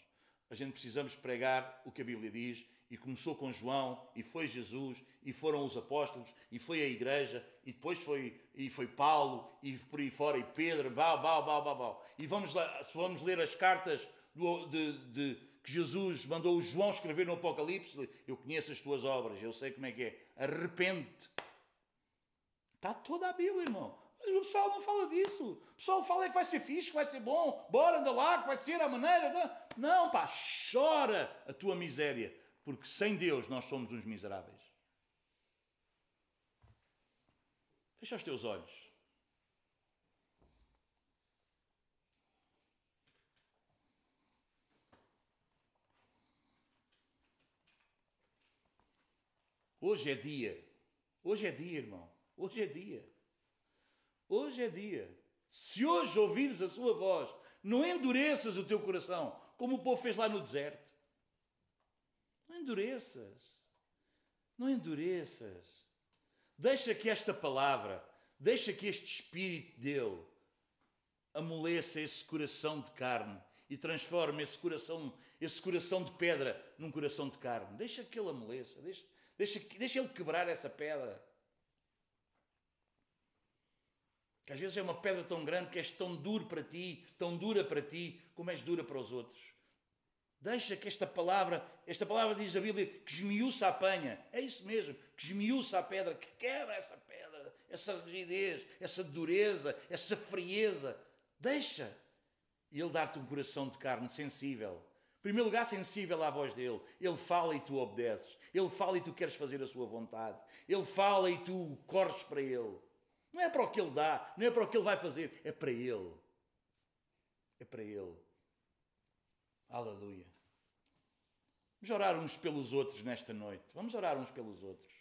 A gente precisamos pregar o que a Bíblia diz e começou com João e foi Jesus e foram os apóstolos e foi a igreja e depois foi e foi Paulo e por aí fora e Pedro, bau, bau, bau, bau, bau. E vamos lá, vamos ler as cartas do, de, de, que Jesus mandou o João escrever no Apocalipse, eu conheço as tuas obras, eu sei como é que é. Arrepende. Está toda a Bíblia, irmão. Mas o pessoal não fala disso. O pessoal fala que vai ser fixe, que vai ser bom, bora, anda lá, que vai ser a maneira. Não, não pá, chora a tua miséria porque sem Deus nós somos uns miseráveis. Fecha os teus olhos. Hoje é dia. Hoje é dia, irmão. Hoje é dia. Hoje é dia. Se hoje ouvires a sua voz, não endureças o teu coração, como o povo fez lá no deserto. Endureças. Não endureças. Deixa que esta palavra, deixa que este espírito dele amoleça esse coração de carne e transforme esse coração, esse coração de pedra num coração de carne. Deixa que ele amoleça, deixa, deixa, deixa ele quebrar essa pedra. Que às vezes é uma pedra tão grande que és tão duro para ti, tão dura para ti, como és dura para os outros. Deixa que esta palavra, esta palavra diz a Bíblia, que esmiuça a panha. É isso mesmo, que esmiuça a pedra, que quebra essa pedra, essa rigidez, essa dureza, essa frieza. Deixa. Ele dar-te um coração de carne sensível. Em primeiro lugar, sensível à voz dele. Ele fala e tu obedeces. Ele fala e tu queres fazer a sua vontade. Ele fala e tu corres para ele. Não é para o que ele dá, não é para o que ele vai fazer, é para ele. É para ele. Aleluia. Vamos orar uns pelos outros nesta noite. Vamos orar uns pelos outros.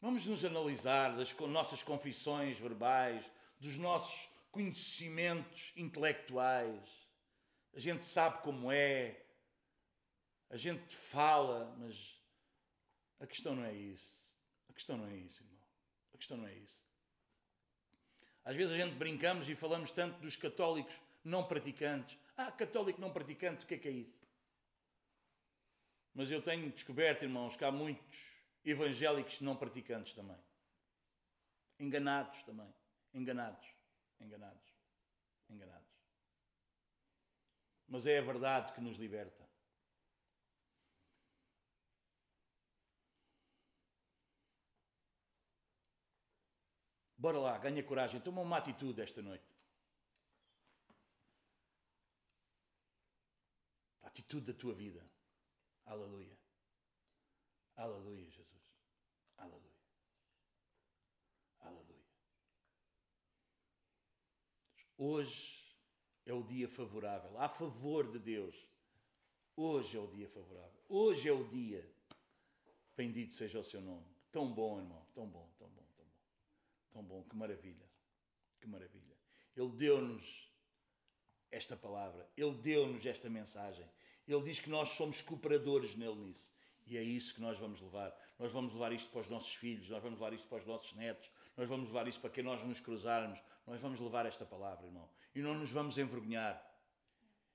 Vamos nos analisar das nossas confissões verbais, dos nossos conhecimentos intelectuais. A gente sabe como é, a gente fala, mas a questão não é isso. A questão não é isso, irmão. A questão não é isso. Às vezes a gente brincamos e falamos tanto dos católicos não praticantes. Ah, católico não praticante, o que é que é isso? Mas eu tenho descoberto, irmãos, que há muitos evangélicos não praticantes também. Enganados também. Enganados. Enganados. Enganados. Mas é a verdade que nos liberta. Bora lá, ganha coragem, toma uma atitude esta noite. Atitude da tua vida. Aleluia. Aleluia, Jesus. Aleluia. Aleluia. Hoje é o dia favorável, a favor de Deus. Hoje é o dia favorável. Hoje é o dia. Bendito seja o seu nome. Tão bom, irmão. Tão bom, tão bom, tão bom. Tão bom. Que maravilha. Que maravilha. Ele deu-nos esta palavra. Ele deu-nos esta mensagem. Ele diz que nós somos cooperadores nele nisso. E é isso que nós vamos levar. Nós vamos levar isto para os nossos filhos, nós vamos levar isto para os nossos netos, nós vamos levar isto para quem nós nos cruzarmos. Nós vamos levar esta palavra, irmão. E não nos vamos envergonhar.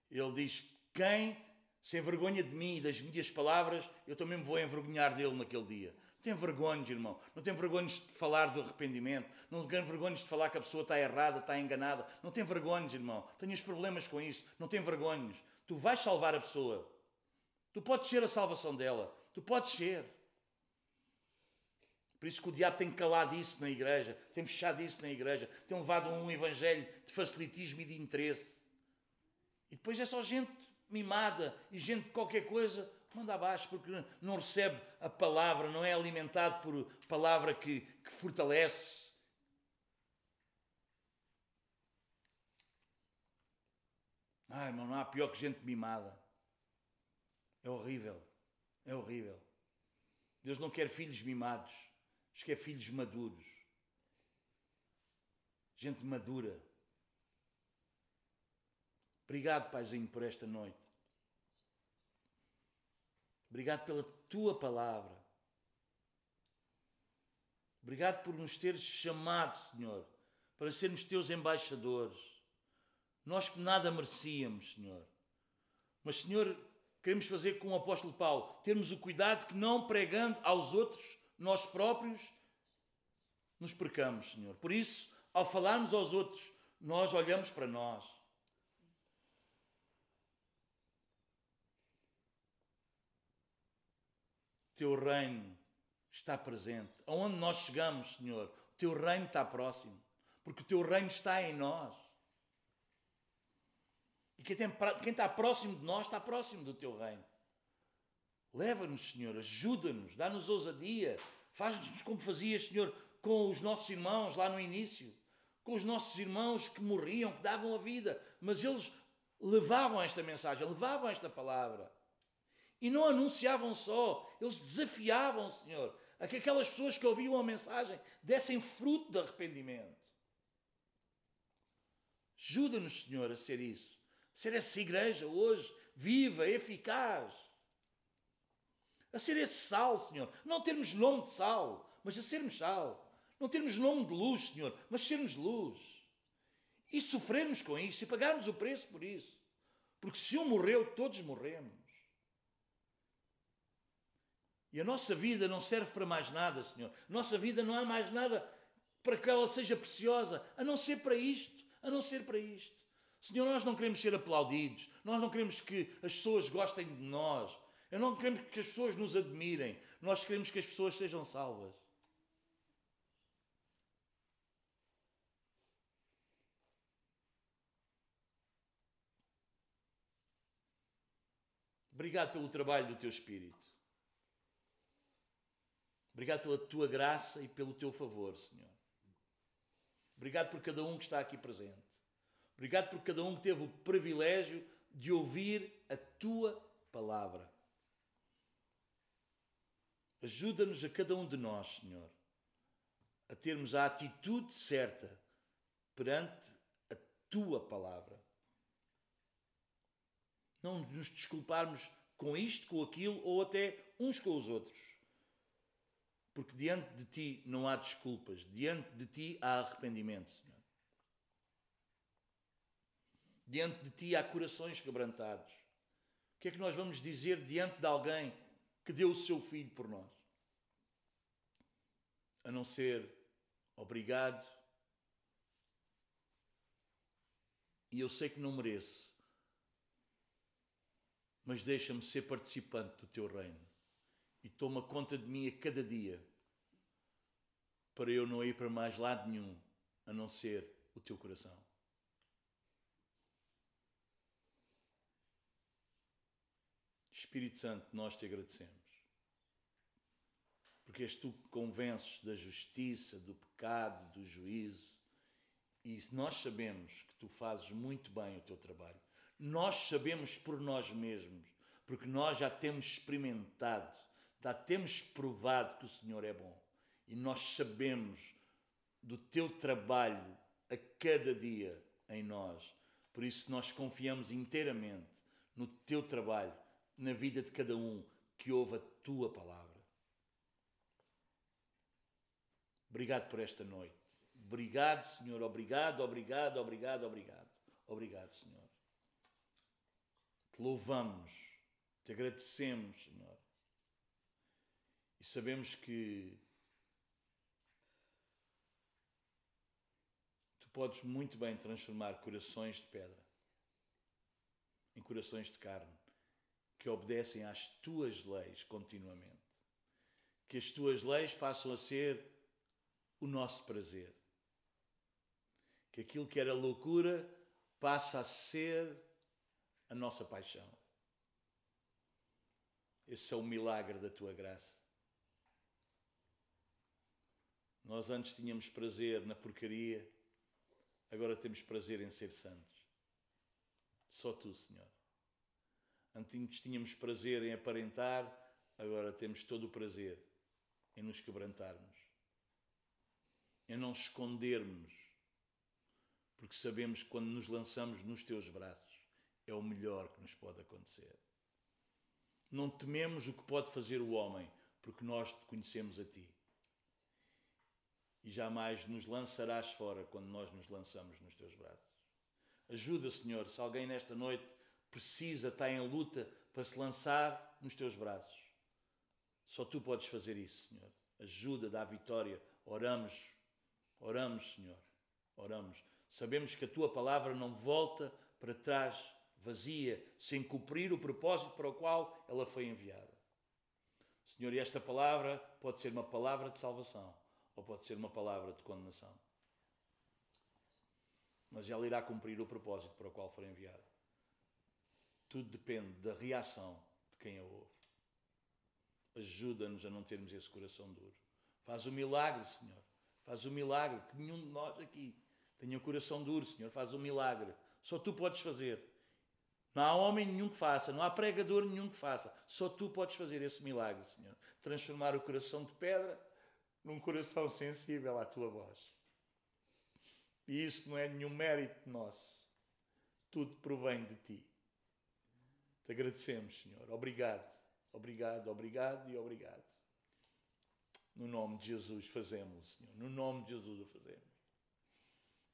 Ele diz: quem se envergonha de mim e das minhas palavras, eu também me vou envergonhar dele naquele dia. Não tem vergonhas, irmão. Não tem vergonhas de falar do arrependimento. Não tem vergonhas de falar que a pessoa está errada, está enganada. Não tem vergonhas, irmão. Tenhas problemas com isso. Não tem vergonhas. Tu vais salvar a pessoa. Tu podes ser a salvação dela. Tu podes ser. Por isso que o diabo tem calado isso na igreja, tem fechado isso na igreja, tem levado um evangelho de facilitismo e de interesse. E depois é só gente mimada e gente de qualquer coisa manda abaixo porque não recebe a palavra, não é alimentado por palavra que, que fortalece, Ah, irmão, não há pior que gente mimada. É horrível. É horrível. Deus não quer filhos mimados. Deus quer filhos maduros. gente madura. Obrigado, Paizinho, por esta noite. Obrigado pela tua palavra. Obrigado por nos teres chamado, Senhor, para sermos teus embaixadores. Nós que nada merecíamos, Senhor. Mas, Senhor, queremos fazer com o apóstolo Paulo, termos o cuidado que não pregando aos outros, nós próprios nos percamos, Senhor. Por isso, ao falarmos aos outros, nós olhamos para nós. Teu reino está presente. Aonde nós chegamos, Senhor, o teu reino está próximo, porque o teu reino está em nós. E quem, está próximo de nós está próximo do teu reino. Leva-nos, Senhor, ajuda-nos, dá-nos ousadia, faz-nos como fazias, Senhor, com os nossos irmãos lá no início, com os nossos irmãos que morriam, que davam a vida, mas eles levavam esta mensagem, levavam esta palavra. E não anunciavam só, eles desafiavam, Senhor, a que aquelas pessoas que ouviam a mensagem dessem fruto de arrependimento. Ajuda-nos, Senhor, a ser isso. Ser essa igreja hoje, viva, eficaz. A ser esse sal, Senhor. Não termos nome de sal, mas a sermos sal. Não termos nome de luz, Senhor, mas sermos luz. E sofrermos com isso e pagarmos o preço por isso. Porque se um morreu, todos morremos. E a nossa vida não serve para mais nada, Senhor. Nossa vida não há mais nada para que ela seja preciosa, a não ser para isto, a não ser para isto. Senhor, nós não queremos ser aplaudidos, nós não queremos que as pessoas gostem de nós, eu não queremos que as pessoas nos admirem, nós queremos que as pessoas sejam salvas. Obrigado pelo trabalho do teu Espírito. Obrigado pela tua graça e pelo teu favor, Senhor. Obrigado por cada um que está aqui presente. Obrigado por cada um que teve o privilégio de ouvir a tua palavra. Ajuda-nos a cada um de nós, Senhor, a termos a atitude certa perante a tua palavra. Não nos desculparmos com isto, com aquilo ou até uns com os outros porque diante de ti não há desculpas, diante de ti há arrependimento, Senhor. Diante de ti há corações quebrantados. O que é que nós vamos dizer diante de alguém que deu o seu filho por nós? A não ser obrigado. E eu sei que não mereço, mas deixa-me ser participante do teu reino e toma conta de mim a cada dia para eu não ir para mais lado nenhum a não ser o teu coração. Espírito Santo, nós te agradecemos. Porque és tu que convences da justiça, do pecado, do juízo. E nós sabemos que tu fazes muito bem o teu trabalho. Nós sabemos por nós mesmos, porque nós já temos experimentado já temos provado que o Senhor é bom e nós sabemos do teu trabalho a cada dia em nós. Por isso nós confiamos inteiramente no teu trabalho, na vida de cada um que ouve a tua palavra. Obrigado por esta noite. Obrigado, Senhor. Obrigado, obrigado, obrigado, obrigado. Obrigado, Senhor. Te louvamos, te agradecemos, Senhor. E sabemos que tu podes muito bem transformar corações de pedra em corações de carne que obedecem às tuas leis continuamente. Que as tuas leis passam a ser o nosso prazer. Que aquilo que era loucura passa a ser a nossa paixão. Esse é o milagre da tua graça. Nós antes tínhamos prazer na porcaria, agora temos prazer em ser santos. Só tu, Senhor. Antes tínhamos prazer em aparentar, agora temos todo o prazer em nos quebrantarmos, em não escondermos porque sabemos que quando nos lançamos nos teus braços é o melhor que nos pode acontecer. Não tememos o que pode fazer o homem, porque nós te conhecemos a ti. E jamais nos lançarás fora quando nós nos lançamos nos teus braços. Ajuda, Senhor, se alguém nesta noite precisa, está em luta para se lançar nos teus braços. Só tu podes fazer isso, Senhor. Ajuda, dá vitória. Oramos, oramos, Senhor. Oramos. Sabemos que a tua palavra não volta para trás vazia, sem cumprir o propósito para o qual ela foi enviada. Senhor, e esta palavra pode ser uma palavra de salvação ou pode ser uma palavra de condenação. Mas ela irá cumprir o propósito para o qual foi enviada. Tudo depende da reação de quem a ouve. Ajuda-nos a não termos esse coração duro. Faz o milagre, Senhor. Faz o milagre que nenhum de nós aqui tenha o coração duro, Senhor. Faz o milagre. Só tu podes fazer. Não há homem nenhum que faça, não há pregador nenhum que faça. Só tu podes fazer esse milagre, Senhor. Transformar o coração de pedra num coração sensível à tua voz. E isso não é nenhum mérito nosso. Tudo provém de ti. Agradecemos, Senhor. Obrigado, obrigado, obrigado e obrigado. No nome de Jesus fazemos, Senhor. No nome de Jesus o fazemos.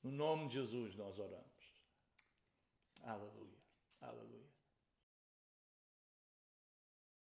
No nome de Jesus nós oramos. Aleluia. Aleluia.